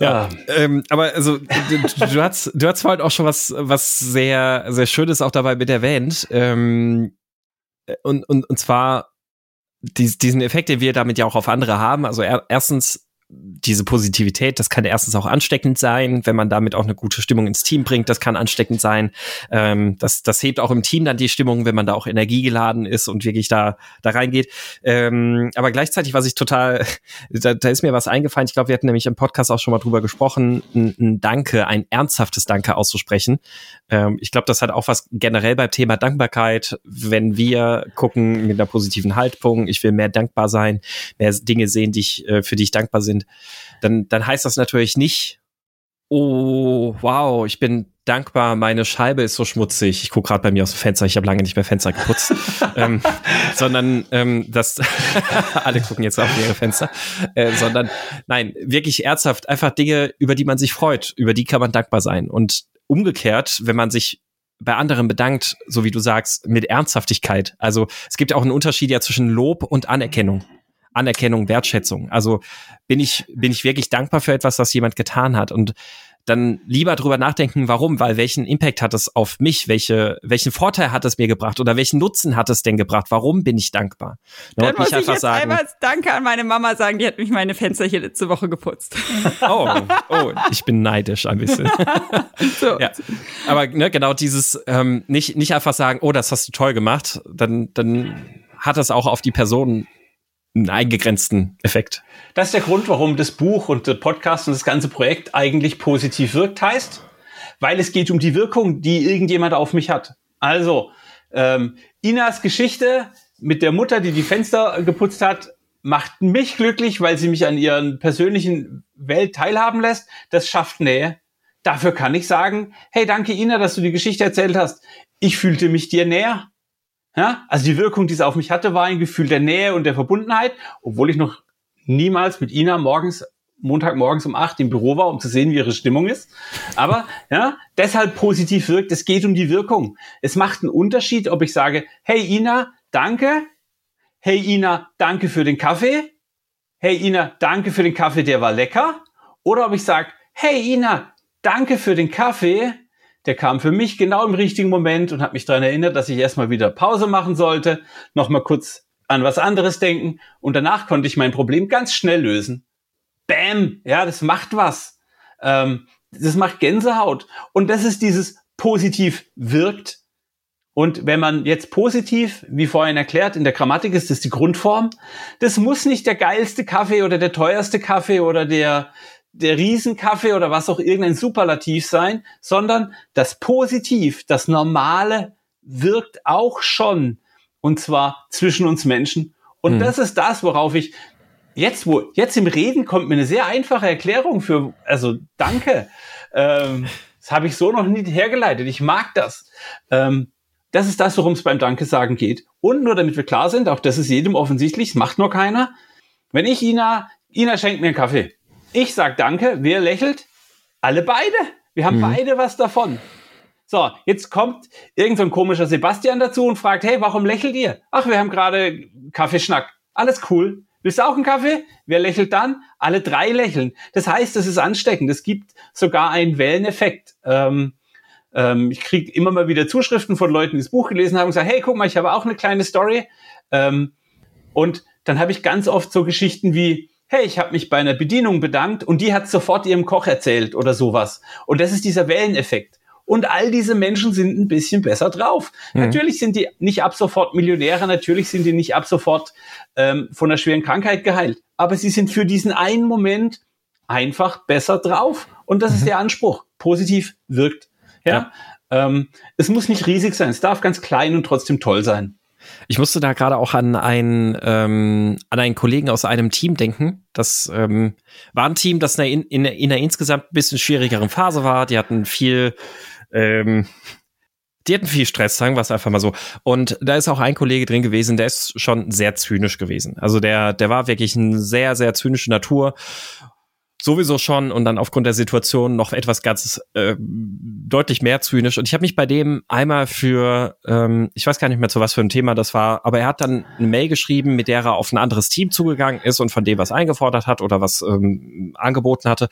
Ja, ähm, aber also du, du hast du hast vorhin auch schon was was sehr sehr schönes auch dabei mit erwähnt ähm, und und und zwar dies, diesen Effekt, den wir damit ja auch auf andere haben. Also er, erstens diese Positivität, das kann erstens auch ansteckend sein, wenn man damit auch eine gute Stimmung ins Team bringt, das kann ansteckend sein. Ähm, das, das hebt auch im Team dann die Stimmung, wenn man da auch energiegeladen ist und wirklich da, da reingeht. Ähm, aber gleichzeitig, was ich total, da, da ist mir was eingefallen, ich glaube, wir hatten nämlich im Podcast auch schon mal drüber gesprochen, ein, ein Danke, ein ernsthaftes Danke auszusprechen. Ähm, ich glaube, das hat auch was generell beim Thema Dankbarkeit, wenn wir gucken mit einer positiven Haltung, ich will mehr dankbar sein, mehr Dinge sehen, die ich, äh, für die ich dankbar bin, sind, dann, dann heißt das natürlich nicht, oh, wow, ich bin dankbar, meine Scheibe ist so schmutzig. Ich gucke gerade bei mir aus dem Fenster, ich habe lange nicht mehr Fenster geputzt. ähm, sondern ähm, das alle gucken jetzt auf ihre Fenster. Äh, sondern nein, wirklich ernsthaft, einfach Dinge, über die man sich freut, über die kann man dankbar sein. Und umgekehrt, wenn man sich bei anderen bedankt, so wie du sagst, mit Ernsthaftigkeit. Also es gibt auch einen Unterschied ja zwischen Lob und Anerkennung. Anerkennung, Wertschätzung. Also bin ich, bin ich wirklich dankbar für etwas, was jemand getan hat und dann lieber drüber nachdenken, warum, weil welchen Impact hat es auf mich, welche, welchen Vorteil hat es mir gebracht oder welchen Nutzen hat es denn gebracht, warum bin ich dankbar? Dann und muss ich einfach jetzt sagen, einmal Danke an meine Mama sagen, die hat mich meine Fenster hier letzte Woche geputzt. Oh, oh, ich bin neidisch ein bisschen. so. ja. Aber ne, genau dieses, ähm, nicht, nicht einfach sagen, oh, das hast du toll gemacht, dann, dann hat das auch auf die Person einen eingegrenzten Effekt. Das ist der Grund, warum das Buch und der Podcast und das ganze Projekt eigentlich positiv wirkt, heißt, weil es geht um die Wirkung, die irgendjemand auf mich hat. Also, ähm, Inas Geschichte mit der Mutter, die die Fenster geputzt hat, macht mich glücklich, weil sie mich an ihren persönlichen Welt teilhaben lässt. Das schafft Nähe. Dafür kann ich sagen, hey, danke Ina, dass du die Geschichte erzählt hast. Ich fühlte mich dir näher. Ja, also die Wirkung, die es auf mich hatte, war ein Gefühl der Nähe und der Verbundenheit, obwohl ich noch niemals mit Ina morgens, Montagmorgens um acht im Büro war, um zu sehen, wie ihre Stimmung ist. Aber ja, deshalb positiv wirkt. Es geht um die Wirkung. Es macht einen Unterschied, ob ich sage, hey Ina, danke. Hey Ina, danke für den Kaffee. Hey Ina, danke für den Kaffee, der war lecker. Oder ob ich sage, hey Ina, danke für den Kaffee der kam für mich genau im richtigen Moment und hat mich daran erinnert, dass ich erstmal wieder Pause machen sollte, nochmal kurz an was anderes denken und danach konnte ich mein Problem ganz schnell lösen. Bam! Ja, das macht was. Ähm, das macht Gänsehaut. Und das ist dieses positiv wirkt. Und wenn man jetzt positiv, wie vorhin erklärt, in der Grammatik ist das die Grundform, das muss nicht der geilste Kaffee oder der teuerste Kaffee oder der der Riesenkaffee oder was auch irgendein Superlativ sein, sondern das Positiv, das Normale wirkt auch schon. Und zwar zwischen uns Menschen. Und mhm. das ist das, worauf ich jetzt, wo, jetzt im Reden kommt mir eine sehr einfache Erklärung für, also danke. Ähm, das habe ich so noch nie hergeleitet. Ich mag das. Ähm, das ist das, worum es beim Danke sagen geht. Und nur damit wir klar sind, auch das ist jedem offensichtlich, macht nur keiner. Wenn ich Ina, Ina schenkt mir einen Kaffee. Ich sag Danke. Wer lächelt? Alle beide. Wir haben mhm. beide was davon. So, jetzt kommt irgendein so komischer Sebastian dazu und fragt, hey, warum lächelt ihr? Ach, wir haben gerade Kaffeeschnack. Alles cool. Willst du auch einen Kaffee? Wer lächelt dann? Alle drei lächeln. Das heißt, es ist ansteckend. Es gibt sogar einen Welleneffekt. Ähm, ähm, ich kriege immer mal wieder Zuschriften von Leuten, die das Buch gelesen haben und sagen, hey, guck mal, ich habe auch eine kleine Story. Ähm, und dann habe ich ganz oft so Geschichten wie, hey, ich habe mich bei einer Bedienung bedankt und die hat sofort ihrem Koch erzählt oder sowas. Und das ist dieser Welleneffekt. Und all diese Menschen sind ein bisschen besser drauf. Mhm. Natürlich sind die nicht ab sofort Millionäre, natürlich sind die nicht ab sofort ähm, von einer schweren Krankheit geheilt. Aber sie sind für diesen einen Moment einfach besser drauf. Und das mhm. ist der Anspruch. Positiv wirkt. Ja. ja. Ähm, es muss nicht riesig sein. Es darf ganz klein und trotzdem toll sein. Ich musste da gerade auch an einen, ähm, an einen Kollegen aus einem Team denken. Das ähm, war ein Team, das in, in, in einer insgesamt ein bisschen schwierigeren Phase war. Die hatten viel, ähm, die hatten viel Stress, sagen wir es einfach mal so. Und da ist auch ein Kollege drin gewesen, der ist schon sehr zynisch gewesen. Also der, der war wirklich eine sehr, sehr zynische Natur sowieso schon und dann aufgrund der Situation noch etwas ganz äh, deutlich mehr zynisch. Und ich habe mich bei dem einmal für, ähm, ich weiß gar nicht mehr zu was für ein Thema das war, aber er hat dann eine Mail geschrieben, mit der er auf ein anderes Team zugegangen ist und von dem was eingefordert hat oder was ähm, angeboten hatte.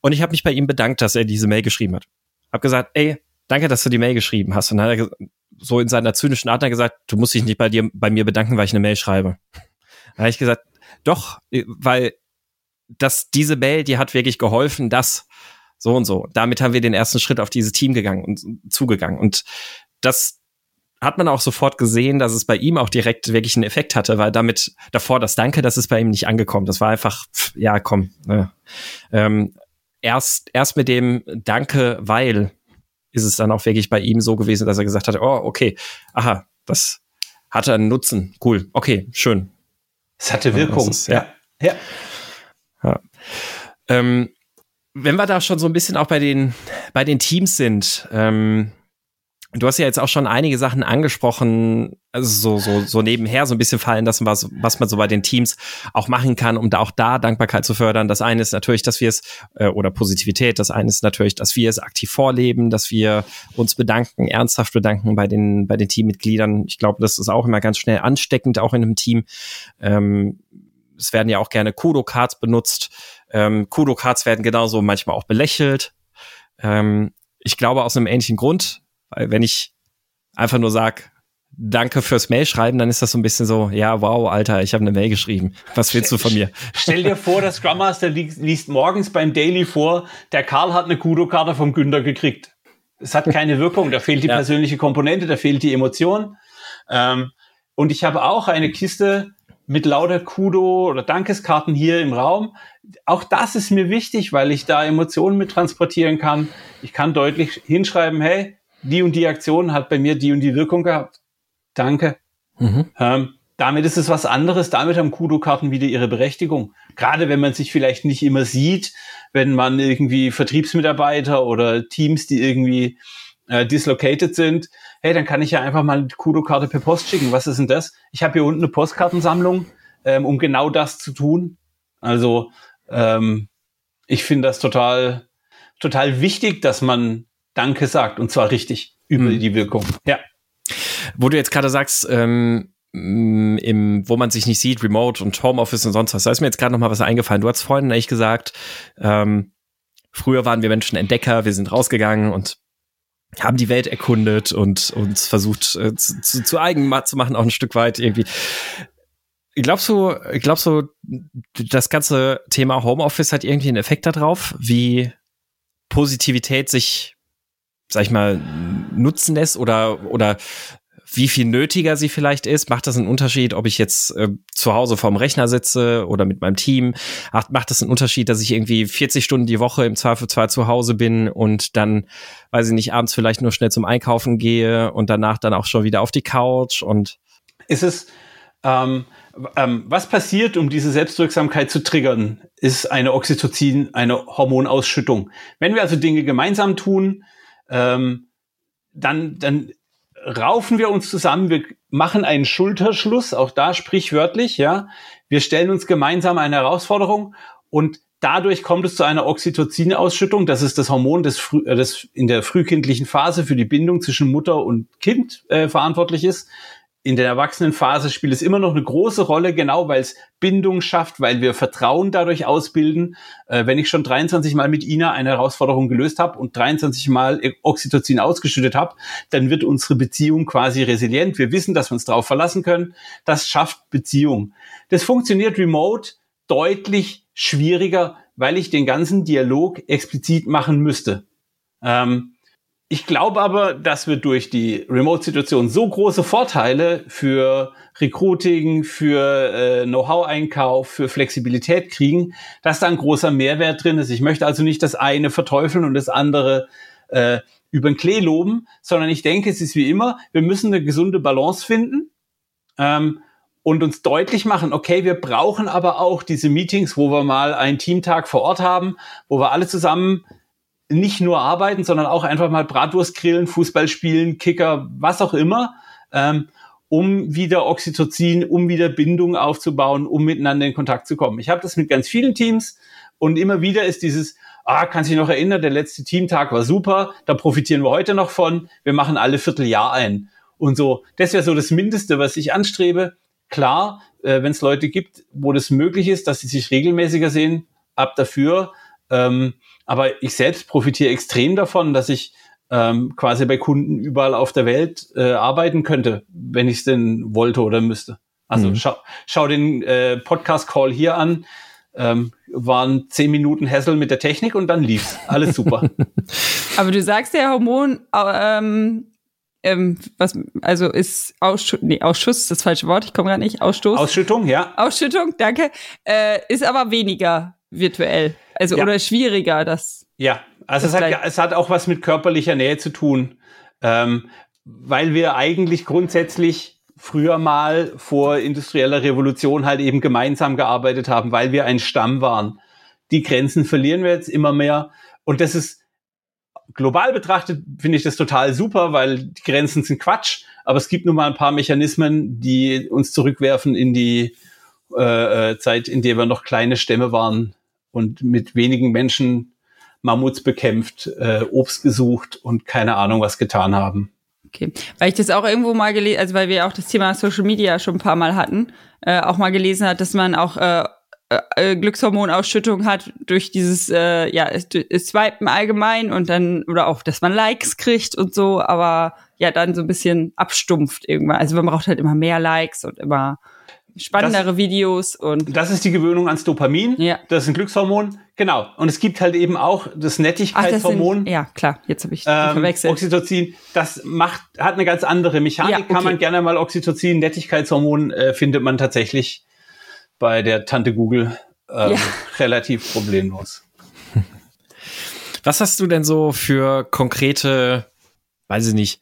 Und ich habe mich bei ihm bedankt, dass er diese Mail geschrieben hat. Hab gesagt, ey, danke, dass du die Mail geschrieben hast. Und dann hat er so in seiner zynischen Art gesagt, du musst dich nicht bei dir, bei mir bedanken, weil ich eine Mail schreibe. Da habe ich gesagt, doch, weil dass diese Mail, die hat wirklich geholfen, dass so und so. Damit haben wir den ersten Schritt auf dieses Team gegangen und zugegangen. Und das hat man auch sofort gesehen, dass es bei ihm auch direkt wirklich einen Effekt hatte, weil damit davor das Danke, das ist bei ihm nicht angekommen. Das war einfach, ja, komm. Ne. Ähm, erst, erst mit dem Danke, weil ist es dann auch wirklich bei ihm so gewesen, dass er gesagt hat, oh, okay, aha, das hatte einen Nutzen. Cool, okay, schön. Es hatte Wirkung. Ist, ja. ja. Ja. Ähm, wenn wir da schon so ein bisschen auch bei den, bei den Teams sind, ähm, Du hast ja jetzt auch schon einige Sachen angesprochen, also so, so, so nebenher so ein bisschen fallen lassen, was, was man so bei den Teams auch machen kann, um da auch da Dankbarkeit zu fördern. Das eine ist natürlich, dass wir es, äh, oder Positivität, das eine ist natürlich, dass wir es aktiv vorleben, dass wir uns bedanken, ernsthaft bedanken bei den, bei den Teammitgliedern. Ich glaube, das ist auch immer ganz schnell ansteckend, auch in einem Team. Ähm, es werden ja auch gerne Kudo-Cards benutzt. Ähm, Kudo-Cards werden genauso manchmal auch belächelt. Ähm, ich glaube aus einem ähnlichen Grund, weil wenn ich einfach nur sag, danke fürs Mail schreiben, dann ist das so ein bisschen so, ja, wow, Alter, ich habe eine Mail geschrieben. Was willst du von mir? Stell dir vor, der Scrum Master liest morgens beim Daily vor, der Karl hat eine Kudo-Karte vom Günther gekriegt. Es hat keine Wirkung, da fehlt die ja. persönliche Komponente, da fehlt die Emotion. Ähm, und ich habe auch eine Kiste mit lauter Kudo oder Dankeskarten hier im Raum. Auch das ist mir wichtig, weil ich da Emotionen mit transportieren kann. Ich kann deutlich hinschreiben, hey, die und die Aktion hat bei mir die und die Wirkung gehabt. Danke. Mhm. Ähm, damit ist es was anderes. Damit haben Kudo-Karten wieder ihre Berechtigung. Gerade wenn man sich vielleicht nicht immer sieht, wenn man irgendwie Vertriebsmitarbeiter oder Teams, die irgendwie äh, dislocated sind, hey, dann kann ich ja einfach mal eine Kudo-Karte per Post schicken. Was ist denn das? Ich habe hier unten eine Postkartensammlung, ähm, um genau das zu tun. Also ähm, ich finde das total, total wichtig, dass man Danke sagt und zwar richtig über mhm. die Wirkung. Ja. Wo du jetzt gerade sagst, ähm, im, wo man sich nicht sieht, Remote und Homeoffice und sonst was, da ist mir jetzt gerade noch mal was eingefallen. Du hast vorhin eigentlich gesagt, ähm, früher waren wir Menschen Entdecker, wir sind rausgegangen und haben die Welt erkundet und uns versucht äh, zu, zu, eigen zu machen, auch ein Stück weit irgendwie. Glaubst du, glaubst du, das ganze Thema Homeoffice hat irgendwie einen Effekt darauf, wie Positivität sich sag ich mal, nutzen lässt oder, oder wie viel nötiger sie vielleicht ist. Macht das einen Unterschied, ob ich jetzt äh, zu Hause vorm Rechner sitze oder mit meinem Team? Ach, macht das einen Unterschied, dass ich irgendwie 40 Stunden die Woche im Zweifelsfall zu Hause bin und dann, weiß ich nicht, abends vielleicht nur schnell zum Einkaufen gehe und danach dann auch schon wieder auf die Couch und ist es, ähm, ähm, was passiert, um diese Selbstwirksamkeit zu triggern, ist eine Oxytocin, eine Hormonausschüttung. Wenn wir also Dinge gemeinsam tun, ähm, dann, dann raufen wir uns zusammen, wir machen einen Schulterschluss, auch da sprichwörtlich, ja. Wir stellen uns gemeinsam eine Herausforderung und dadurch kommt es zu einer Oxytocin-Ausschüttung. Das ist das Hormon, das, äh, das in der frühkindlichen Phase für die Bindung zwischen Mutter und Kind äh, verantwortlich ist in der Erwachsenenphase spielt es immer noch eine große Rolle, genau weil es Bindung schafft, weil wir Vertrauen dadurch ausbilden. Äh, wenn ich schon 23 Mal mit Ina eine Herausforderung gelöst habe und 23 Mal Oxytocin ausgeschüttet habe, dann wird unsere Beziehung quasi resilient. Wir wissen, dass wir uns darauf verlassen können. Das schafft Beziehung. Das funktioniert remote deutlich schwieriger, weil ich den ganzen Dialog explizit machen müsste. Ähm, ich glaube aber, dass wir durch die Remote-Situation so große Vorteile für Recruiting, für äh, Know-how-Einkauf, für Flexibilität kriegen, dass da ein großer Mehrwert drin ist. Ich möchte also nicht das eine verteufeln und das andere äh, über den Klee loben, sondern ich denke, es ist wie immer, wir müssen eine gesunde Balance finden ähm, und uns deutlich machen, okay, wir brauchen aber auch diese Meetings, wo wir mal einen Teamtag vor Ort haben, wo wir alle zusammen nicht nur arbeiten, sondern auch einfach mal Bratwurst grillen, Fußball spielen, Kicker, was auch immer, ähm, um wieder Oxytocin, um wieder Bindung aufzubauen, um miteinander in Kontakt zu kommen. Ich habe das mit ganz vielen Teams und immer wieder ist dieses, ah, kann sich noch erinnern, der letzte Teamtag war super, da profitieren wir heute noch von, wir machen alle Vierteljahr ein. Und so, das wäre so das Mindeste, was ich anstrebe. Klar, äh, wenn es Leute gibt, wo das möglich ist, dass sie sich regelmäßiger sehen, ab dafür. Ähm, aber ich selbst profitiere extrem davon, dass ich ähm, quasi bei Kunden überall auf der Welt äh, arbeiten könnte, wenn ich es denn wollte oder müsste. Also mhm. schau, schau den äh, Podcast-Call hier an. Ähm, waren zehn Minuten Hassel mit der Technik und dann lief's. Alles super. Aber du sagst ja Hormon, ähm, ähm, was, also ist Ausschuss, nee, Ausschuss ist das falsche Wort, ich komme gerade nicht, Ausstoß. Ausschüttung, ja. Ausschüttung, danke. Äh, ist aber weniger virtuell. Also ja. oder schwieriger, das. Ja, also es hat, es hat auch was mit körperlicher Nähe zu tun, ähm, weil wir eigentlich grundsätzlich früher mal vor industrieller Revolution halt eben gemeinsam gearbeitet haben, weil wir ein Stamm waren. Die Grenzen verlieren wir jetzt immer mehr und das ist global betrachtet finde ich das total super, weil die Grenzen sind Quatsch, aber es gibt nun mal ein paar Mechanismen, die uns zurückwerfen in die äh, äh Zeit, in der wir noch kleine Stämme waren und mit wenigen Menschen Mammuts bekämpft, äh, Obst gesucht und keine Ahnung was getan haben. Okay, weil ich das auch irgendwo mal gelesen, also weil wir auch das Thema Social Media schon ein paar Mal hatten, äh, auch mal gelesen hat, dass man auch äh, äh, Glückshormonausschüttung hat durch dieses äh, ja Swipen allgemein und dann oder auch, dass man Likes kriegt und so, aber ja dann so ein bisschen abstumpft irgendwann. Also man braucht halt immer mehr Likes und immer spannendere das, Videos und das ist die Gewöhnung ans Dopamin. Ja. Das ist ein Glückshormon. Genau. Und es gibt halt eben auch das Nettigkeitshormon. Ach, das sind, ja, klar. Jetzt habe ich ähm, verwechselt. Oxytocin. Das macht hat eine ganz andere Mechanik. Ja, okay. Kann man gerne mal Oxytocin, Nettigkeitshormon äh, findet man tatsächlich bei der Tante Google ähm, ja. relativ problemlos. Was hast du denn so für konkrete, weiß ich nicht,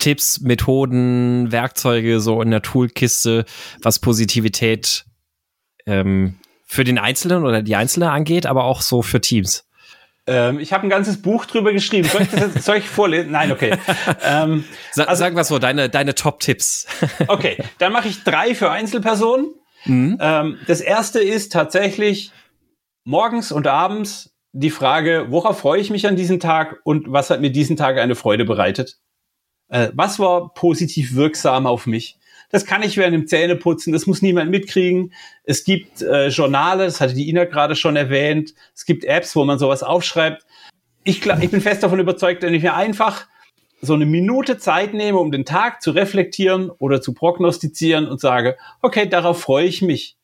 Tipps, Methoden, Werkzeuge so in der Toolkiste, was Positivität ähm, für den Einzelnen oder die Einzelne angeht, aber auch so für Teams? Ähm, ich habe ein ganzes Buch drüber geschrieben. Soll ich das jetzt, soll ich vorlesen? Nein, okay. Ähm, Sa also, sag was so, deine, deine Top-Tipps. okay, dann mache ich drei für Einzelpersonen Mhm. Ähm, das erste ist tatsächlich morgens und abends die Frage, worauf freue ich mich an diesem Tag und was hat mir diesen Tag eine Freude bereitet? Äh, was war positiv wirksam auf mich? Das kann ich während dem Zähneputzen, das muss niemand mitkriegen. Es gibt äh, Journale, das hatte die Ina gerade schon erwähnt. Es gibt Apps, wo man sowas aufschreibt. Ich, glaub, ich bin fest davon überzeugt, wenn ich mir einfach so eine Minute Zeit nehme, um den Tag zu reflektieren oder zu prognostizieren und sage, okay, darauf freue ich mich.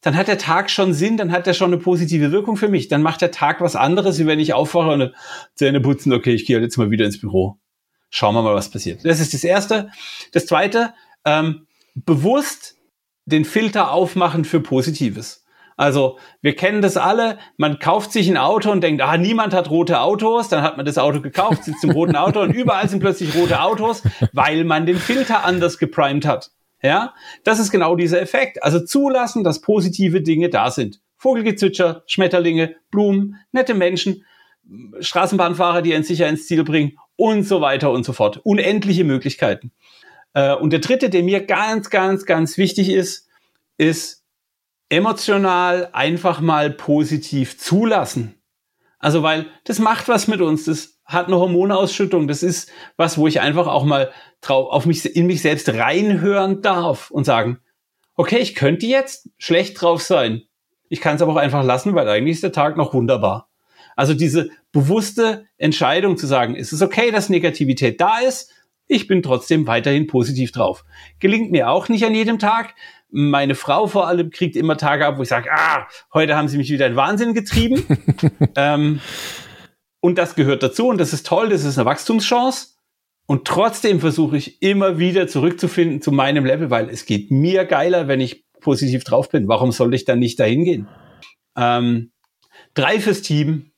Dann hat der Tag schon Sinn, dann hat er schon eine positive Wirkung für mich. Dann macht der Tag was anderes, wie wenn ich aufwache und Zähne putzen, okay, ich gehe jetzt mal wieder ins Büro. Schauen wir mal, was passiert. Das ist das Erste. Das Zweite, ähm, bewusst den Filter aufmachen für Positives. Also wir kennen das alle. Man kauft sich ein Auto und denkt, ah, niemand hat rote Autos. Dann hat man das Auto gekauft, sitzt im roten Auto und überall sind plötzlich rote Autos, weil man den Filter anders geprimed hat. Ja, das ist genau dieser Effekt. Also zulassen, dass positive Dinge da sind. Vogelgezwitscher, Schmetterlinge, Blumen, nette Menschen, Straßenbahnfahrer, die einen sicher ins Ziel bringen und so weiter und so fort. Unendliche Möglichkeiten. Äh, und der dritte, der mir ganz, ganz, ganz wichtig ist, ist emotional einfach mal positiv zulassen. Also, weil das macht was mit uns, das hat eine Hormonausschüttung, das ist was, wo ich einfach auch mal drauf, auf mich, in mich selbst reinhören darf und sagen, okay, ich könnte jetzt schlecht drauf sein. Ich kann es aber auch einfach lassen, weil eigentlich ist der Tag noch wunderbar. Also diese bewusste Entscheidung zu sagen, es ist okay, dass Negativität da ist, ich bin trotzdem weiterhin positiv drauf. Gelingt mir auch nicht an jedem Tag. Meine Frau vor allem kriegt immer Tage ab, wo ich sage, ah, heute haben sie mich wieder in Wahnsinn getrieben. ähm, und das gehört dazu und das ist toll, das ist eine Wachstumschance. Und trotzdem versuche ich immer wieder zurückzufinden zu meinem Level, weil es geht mir geiler, wenn ich positiv drauf bin. Warum soll ich dann nicht dahin gehen? Ähm, drei fürs Team.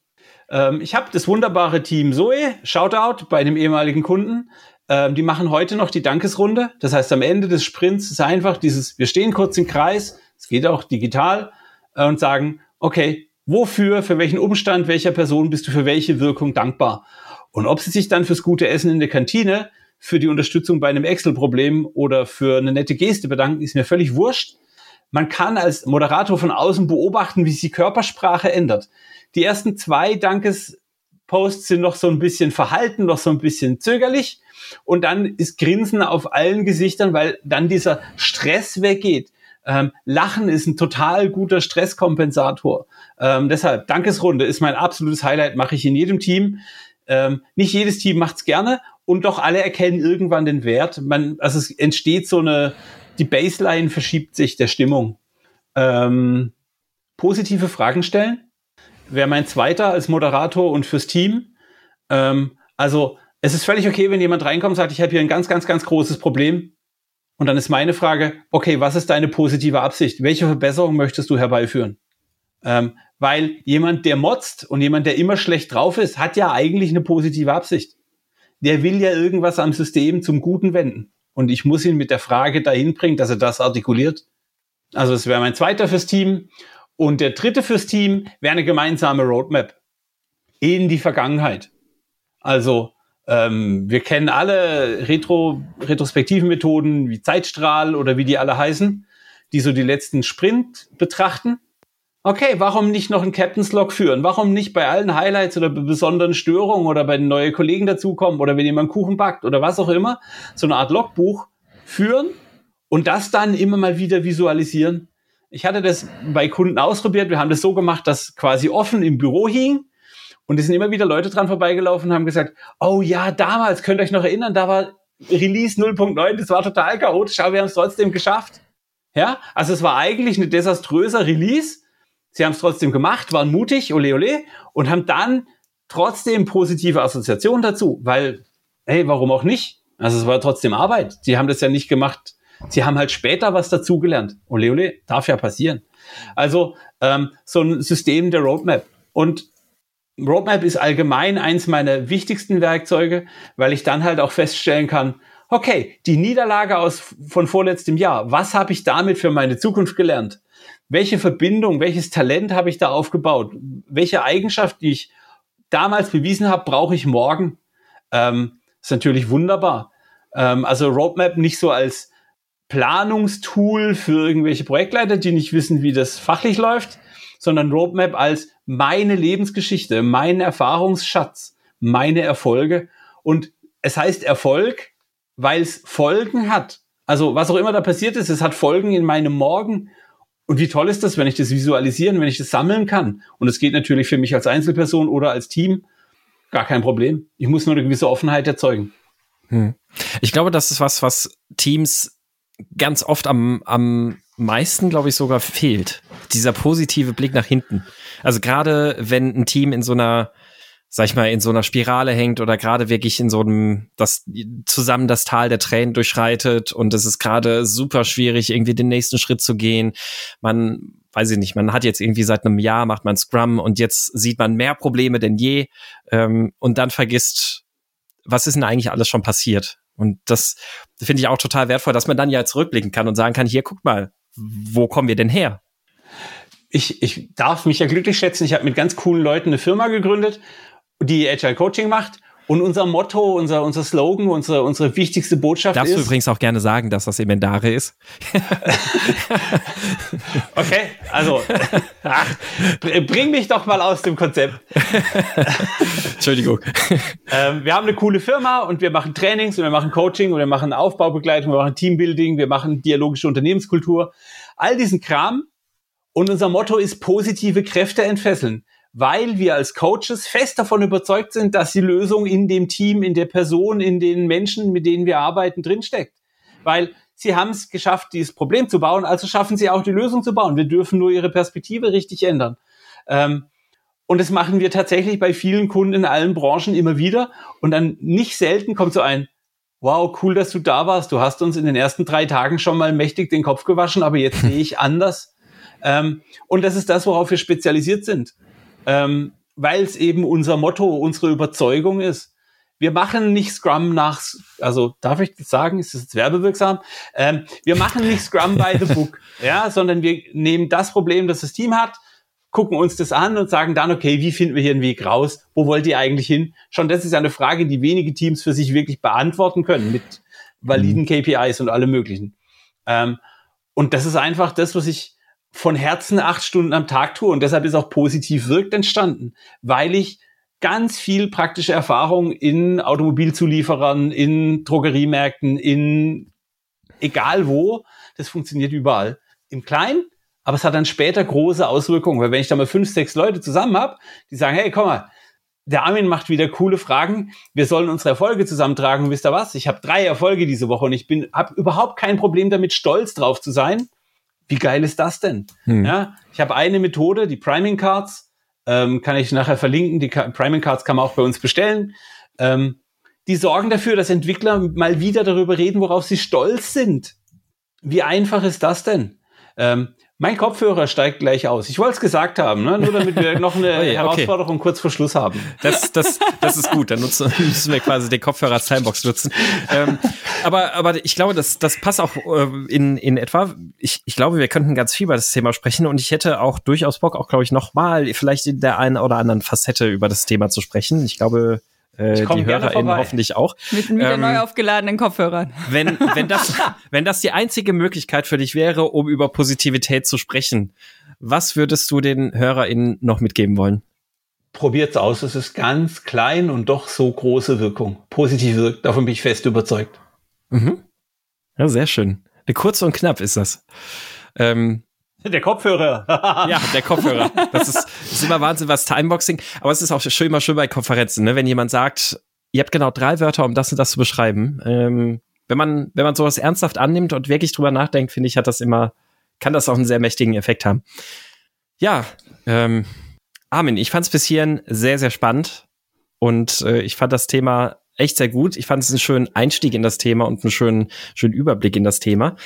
Ähm, ich habe das wunderbare Team Zoe, Shoutout bei einem ehemaligen Kunden. Ähm, die machen heute noch die Dankesrunde. Das heißt, am Ende des Sprints ist einfach dieses, wir stehen kurz im Kreis, es geht auch digital, äh, und sagen, okay, wofür, für welchen Umstand, welcher Person bist du für welche Wirkung dankbar? Und ob sie sich dann fürs gute Essen in der Kantine, für die Unterstützung bei einem Excel-Problem oder für eine nette Geste bedanken, ist mir völlig wurscht. Man kann als Moderator von außen beobachten, wie sich die Körpersprache ändert. Die ersten zwei Dankesposts sind noch so ein bisschen verhalten, noch so ein bisschen zögerlich. Und dann ist Grinsen auf allen Gesichtern, weil dann dieser Stress weggeht. Ähm, Lachen ist ein total guter Stresskompensator. Ähm, deshalb, Dankesrunde ist mein absolutes Highlight, mache ich in jedem Team. Ähm, nicht jedes Team macht's gerne und doch alle erkennen irgendwann den Wert. Man, also es entsteht so eine, die Baseline verschiebt sich der Stimmung. Ähm, positive Fragen stellen wäre mein zweiter als Moderator und fürs Team. Ähm, also es ist völlig okay, wenn jemand reinkommt und sagt, ich habe hier ein ganz, ganz, ganz großes Problem. Und dann ist meine Frage, okay, was ist deine positive Absicht? Welche Verbesserung möchtest du herbeiführen? Ähm, weil jemand, der motzt und jemand, der immer schlecht drauf ist, hat ja eigentlich eine positive Absicht. Der will ja irgendwas am System zum Guten wenden. Und ich muss ihn mit der Frage dahin bringen, dass er das artikuliert. Also es wäre mein zweiter fürs Team. Und der dritte fürs Team wäre eine gemeinsame Roadmap in die Vergangenheit. Also ähm, wir kennen alle Retro, retrospektiven Methoden wie Zeitstrahl oder wie die alle heißen, die so die letzten Sprint betrachten. Okay, warum nicht noch ein Captain's Log führen? Warum nicht bei allen Highlights oder bei besonderen Störungen oder bei den neuen Kollegen dazukommen oder wenn jemand Kuchen backt oder was auch immer, so eine Art Logbuch führen und das dann immer mal wieder visualisieren? Ich hatte das bei Kunden ausprobiert. Wir haben das so gemacht, dass quasi offen im Büro hing und es sind immer wieder Leute dran vorbeigelaufen und haben gesagt, oh ja, damals, könnt ihr euch noch erinnern, da war Release 0.9, das war total chaotisch, aber wir haben es trotzdem geschafft. Ja, also es war eigentlich ein desaströser Release. Sie haben es trotzdem gemacht, waren mutig, ole ole, und haben dann trotzdem positive Assoziationen dazu, weil, hey, warum auch nicht? Also es war trotzdem Arbeit. Sie haben das ja nicht gemacht. Sie haben halt später was dazugelernt. Ole ole, darf ja passieren. Also ähm, so ein System der Roadmap. Und Roadmap ist allgemein eins meiner wichtigsten Werkzeuge, weil ich dann halt auch feststellen kann, okay, die Niederlage aus, von vorletztem Jahr, was habe ich damit für meine Zukunft gelernt? Welche Verbindung, welches Talent habe ich da aufgebaut? Welche Eigenschaft, die ich damals bewiesen habe, brauche ich morgen? Ähm, ist natürlich wunderbar. Ähm, also Roadmap nicht so als Planungstool für irgendwelche Projektleiter, die nicht wissen, wie das fachlich läuft, sondern Roadmap als meine Lebensgeschichte, mein Erfahrungsschatz, meine Erfolge. Und es heißt Erfolg, weil es Folgen hat. Also was auch immer da passiert ist, es hat Folgen in meinem Morgen. Und wie toll ist das, wenn ich das visualisieren, wenn ich das sammeln kann? Und es geht natürlich für mich als Einzelperson oder als Team gar kein Problem. Ich muss nur eine gewisse Offenheit erzeugen. Hm. Ich glaube, das ist was, was Teams ganz oft am, am meisten, glaube ich, sogar fehlt. Dieser positive Blick nach hinten. Also gerade wenn ein Team in so einer, sag ich mal, in so einer Spirale hängt oder gerade wirklich in so einem, das zusammen das Tal der Tränen durchschreitet und es ist gerade super schwierig, irgendwie den nächsten Schritt zu gehen. Man, weiß ich nicht, man hat jetzt irgendwie seit einem Jahr macht man Scrum und jetzt sieht man mehr Probleme denn je ähm, und dann vergisst, was ist denn eigentlich alles schon passiert? Und das finde ich auch total wertvoll, dass man dann ja zurückblicken kann und sagen kann, hier, guck mal, wo kommen wir denn her? Ich, ich darf mich ja glücklich schätzen. Ich habe mit ganz coolen Leuten eine Firma gegründet, die Agile Coaching macht. Und unser Motto, unser, unser Slogan, unsere, unsere wichtigste Botschaft Darfst ist. Darfst du übrigens auch gerne sagen, dass das Emendare ist? okay, also ach, bring mich doch mal aus dem Konzept. Entschuldigung. Ähm, wir haben eine coole Firma und wir machen Trainings und wir machen Coaching und wir machen Aufbaubegleitung, wir machen Teambuilding, wir machen dialogische Unternehmenskultur. All diesen Kram. Und unser Motto ist positive Kräfte entfesseln weil wir als Coaches fest davon überzeugt sind, dass die Lösung in dem Team, in der Person, in den Menschen, mit denen wir arbeiten, drinsteckt. Weil sie haben es geschafft, dieses Problem zu bauen, also schaffen sie auch die Lösung zu bauen. Wir dürfen nur ihre Perspektive richtig ändern. Ähm, und das machen wir tatsächlich bei vielen Kunden in allen Branchen immer wieder. Und dann nicht selten kommt so ein, wow, cool, dass du da warst. Du hast uns in den ersten drei Tagen schon mal mächtig den Kopf gewaschen, aber jetzt sehe ich anders. Ähm, und das ist das, worauf wir spezialisiert sind ähm, weil es eben unser Motto, unsere Überzeugung ist. Wir machen nicht Scrum nach, also darf ich das sagen, ist das jetzt werbewirksam? Ähm, wir machen nicht Scrum by the book, ja, sondern wir nehmen das Problem, das das Team hat, gucken uns das an und sagen dann, okay, wie finden wir hier einen Weg raus? Wo wollt ihr eigentlich hin? Schon das ist eine Frage, die wenige Teams für sich wirklich beantworten können mit validen mhm. KPIs und allem möglichen. Ähm, und das ist einfach das, was ich von Herzen acht Stunden am Tag tue und deshalb ist auch positiv wirkt entstanden, weil ich ganz viel praktische Erfahrung in Automobilzulieferern, in Drogeriemärkten, in egal wo, das funktioniert überall. Im Kleinen, aber es hat dann später große Auswirkungen, weil wenn ich da mal fünf, sechs Leute zusammen habe, die sagen, hey, komm mal, der Armin macht wieder coole Fragen. Wir sollen unsere Erfolge zusammentragen. Wisst ihr was? Ich habe drei Erfolge diese Woche und ich bin habe überhaupt kein Problem damit, stolz drauf zu sein. Wie geil ist das denn? Hm. Ja, ich habe eine Methode, die Priming Cards, ähm, kann ich nachher verlinken. Die Priming Cards kann man auch bei uns bestellen. Ähm, die sorgen dafür, dass Entwickler mal wieder darüber reden, worauf sie stolz sind. Wie einfach ist das denn? Ähm, mein Kopfhörer steigt gleich aus. Ich wollte es gesagt haben, ne? nur damit wir noch eine okay, Herausforderung kurz vor Schluss haben. Das, das, das ist gut. Dann nutzen, müssen wir quasi den Kopfhörer als Timebox nutzen. Ähm, aber, aber ich glaube, das, das passt auch äh, in, in etwa. Ich, ich glaube, wir könnten ganz viel über das Thema sprechen und ich hätte auch durchaus Bock, auch glaube ich, nochmal vielleicht in der einen oder anderen Facette über das Thema zu sprechen. Ich glaube, Äh, die HörerInnen hoffentlich auch. Mit wieder ähm, neu aufgeladenen Kopfhörern. Wenn, wenn, das, wenn das die einzige Möglichkeit für dich wäre, um über Positivität zu sprechen, was würdest du den HörerInnen noch mitgeben wollen? Probiert's aus. Es ist ganz klein und doch so große Wirkung. Positiv wirkt. Davon bin ich fest überzeugt. Mhm. Ja, sehr schön. Kurz und knapp ist das. Ähm, der Kopfhörer. ja, der Kopfhörer. Das ist, ist immer Wahnsinn, was Timeboxing. Aber es ist auch schön, immer schön bei Konferenzen, ne? wenn jemand sagt, ihr habt genau drei Wörter, um das und das zu beschreiben. Ähm, wenn man, wenn man sowas ernsthaft annimmt und wirklich drüber nachdenkt, finde ich, hat das immer, kann das auch einen sehr mächtigen Effekt haben. Ja, ähm, Armin, ich fand es bis hierhin sehr, sehr spannend und äh, ich fand das Thema echt sehr gut. Ich fand es einen schönen Einstieg in das Thema und einen schönen, schönen Überblick in das Thema.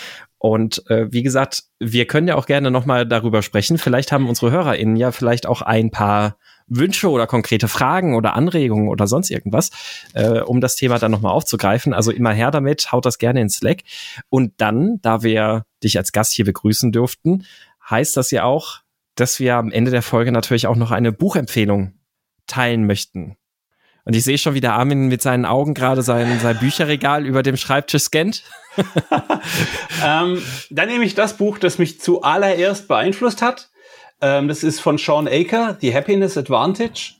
Und äh, wie gesagt, wir können ja auch gerne nochmal darüber sprechen. Vielleicht haben unsere HörerInnen ja vielleicht auch ein paar Wünsche oder konkrete Fragen oder Anregungen oder sonst irgendwas, äh, um das Thema dann nochmal aufzugreifen. Also immer her damit, haut das gerne in Slack. Und dann, da wir dich als Gast hier begrüßen dürften, heißt das ja auch, dass wir am Ende der Folge natürlich auch noch eine Buchempfehlung teilen möchten. Und ich sehe schon, wie der Armin mit seinen Augen gerade sein, sein Bücherregal über dem Schreibtisch scannt. ähm, dann nehme ich das Buch, das mich zuallererst beeinflusst hat. Ähm, das ist von Sean Aker, The Happiness Advantage.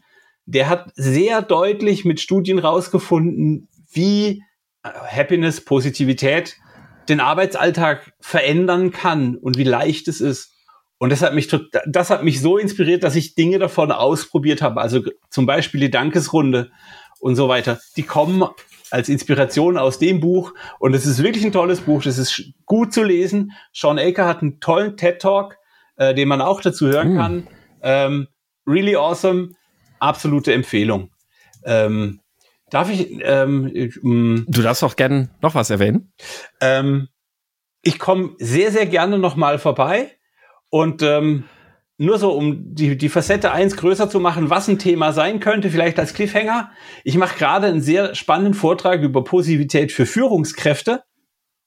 Der hat sehr deutlich mit Studien rausgefunden, wie äh, Happiness, Positivität den Arbeitsalltag verändern kann und wie leicht es ist. Und das hat mich, das hat mich so inspiriert, dass ich Dinge davon ausprobiert habe. Also zum Beispiel die Dankesrunde und so weiter. Die kommen als Inspiration aus dem Buch. Und es ist wirklich ein tolles Buch. Das ist gut zu lesen. Sean Aker hat einen tollen TED Talk, äh, den man auch dazu hören mm. kann. Ähm, really awesome. Absolute Empfehlung. Ähm, darf ich, ähm, ich mm, Du darfst auch gerne noch was erwähnen. Ähm, ich komme sehr, sehr gerne noch mal vorbei. Und ähm, nur so, um die, die Facette eins größer zu machen, was ein Thema sein könnte, vielleicht als Cliffhanger. Ich mache gerade einen sehr spannenden Vortrag über Positivität für Führungskräfte.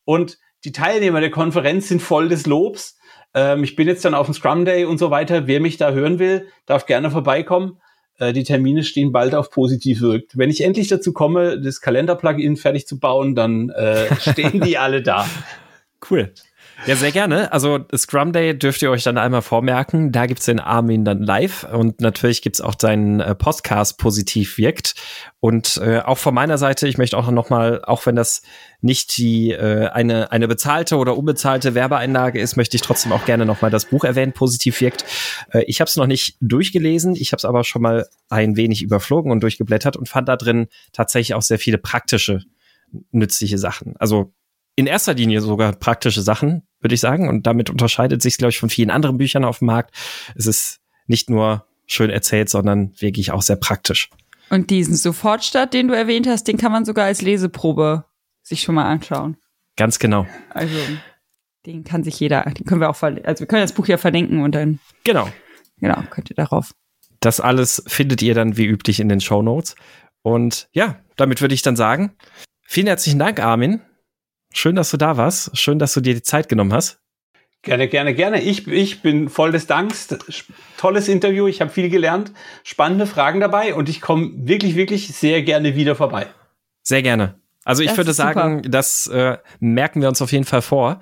Und die Teilnehmer der Konferenz sind voll des Lobs. Ähm, ich bin jetzt dann auf dem Scrum Day und so weiter. Wer mich da hören will, darf gerne vorbeikommen. Äh, die Termine stehen bald auf positiv wirkt. Wenn ich endlich dazu komme, das Kalender-Plugin fertig zu bauen, dann äh, stehen die alle da. Cool. Ja, sehr gerne. Also Scrum Day dürft ihr euch dann einmal vormerken. Da gibt's den Armin dann live und natürlich gibt's auch seinen äh, Podcast positiv wirkt. Und äh, auch von meiner Seite, ich möchte auch noch mal, auch wenn das nicht die äh, eine eine bezahlte oder unbezahlte Werbeeinlage ist, möchte ich trotzdem auch gerne noch mal das Buch erwähnen, positiv wirkt. Äh, ich habe es noch nicht durchgelesen, ich habe es aber schon mal ein wenig überflogen und durchgeblättert und fand da drin tatsächlich auch sehr viele praktische nützliche Sachen. Also in erster Linie sogar praktische Sachen, würde ich sagen. Und damit unterscheidet sich, glaube ich, von vielen anderen Büchern auf dem Markt. Es ist nicht nur schön erzählt, sondern wirklich auch sehr praktisch. Und diesen Sofortstart, den du erwähnt hast, den kann man sogar als Leseprobe sich schon mal anschauen. Ganz genau. Also, den kann sich jeder, den können wir auch, also wir können das Buch ja verlinken und dann. Genau. Genau, könnt ihr darauf. Das alles findet ihr dann wie üblich in den Show Notes. Und ja, damit würde ich dann sagen, vielen herzlichen Dank, Armin, Schön, dass du da warst. Schön, dass du dir die Zeit genommen hast. Gerne, gerne, gerne. Ich, ich bin voll des Danks. Tolles Interview. Ich habe viel gelernt. Spannende Fragen dabei und ich komme wirklich, wirklich sehr gerne wieder vorbei. Sehr gerne. Also ich das würde sagen, super. das äh, merken wir uns auf jeden Fall vor.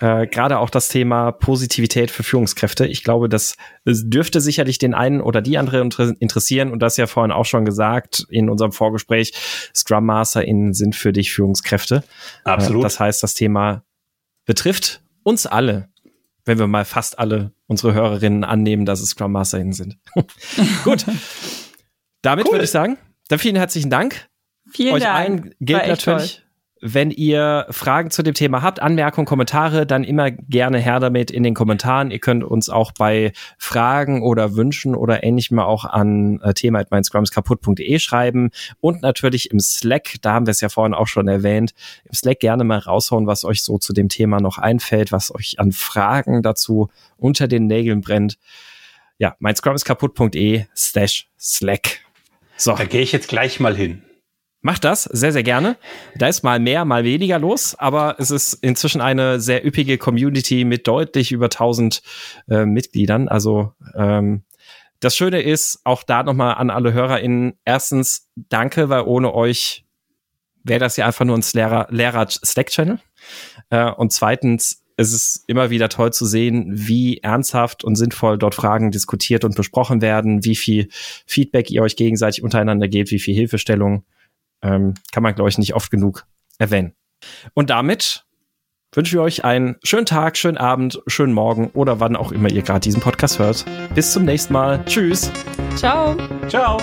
Äh, Gerade auch das Thema Positivität für Führungskräfte. Ich glaube, das, dürfte sicherlich den einen oder die andere interessieren. Und das ja vorhin auch schon gesagt in unserem Vorgespräch. Scrum MasterInnen sind für dich Führungskräfte. Absolut. Äh, das heißt, das Thema betrifft uns alle, wenn wir mal fast alle unsere Hörerinnen annehmen, dass es Scrum MasterInnen sind. Gut. Damit cool. würde ich sagen, dann vielen herzlichen Dank. Vielen Euch Dank. allen gilt natürlich, toll. wenn ihr Fragen zu dem Thema habt, Anmerkungen, Kommentare, dann immer gerne her damit in den Kommentaren. Ihr könnt uns auch bei Fragen oder Wünschen oder ähnlichem auch an äh, thema kaputt.de schreiben und natürlich im Slack, da haben wir es ja vorhin auch schon erwähnt, im Slack gerne mal raushauen, was euch so zu dem Thema noch einfällt, was euch an Fragen dazu unter den Nägeln brennt. Ja, mein Scrum ist kaputt.de slash Slack. So. Da gehe ich jetzt gleich mal hin. Macht das sehr, sehr gerne. Da ist mal mehr, mal weniger los, aber es ist inzwischen eine sehr üppige Community mit deutlich über 1000 äh, Mitgliedern. Also ähm, das Schöne ist, auch da nochmal an alle HörerInnen, erstens, danke, weil ohne euch wäre das ja einfach nur ein Lehrer, Lehrer Slack-Channel. Äh, und zweitens, es ist immer wieder toll zu sehen, wie ernsthaft und sinnvoll dort Fragen diskutiert und besprochen werden, wie viel Feedback ihr euch gegenseitig untereinander gebt, wie viel Hilfestellung. Ähm, kann man, glaube ich, nicht oft genug erwähnen. Und damit wünsche ich euch einen schönen Tag, schönen Abend, schönen Morgen oder wann auch immer ihr gerade diesen Podcast hört. Bis zum nächsten Mal. Tschüss. Ciao. Ciao.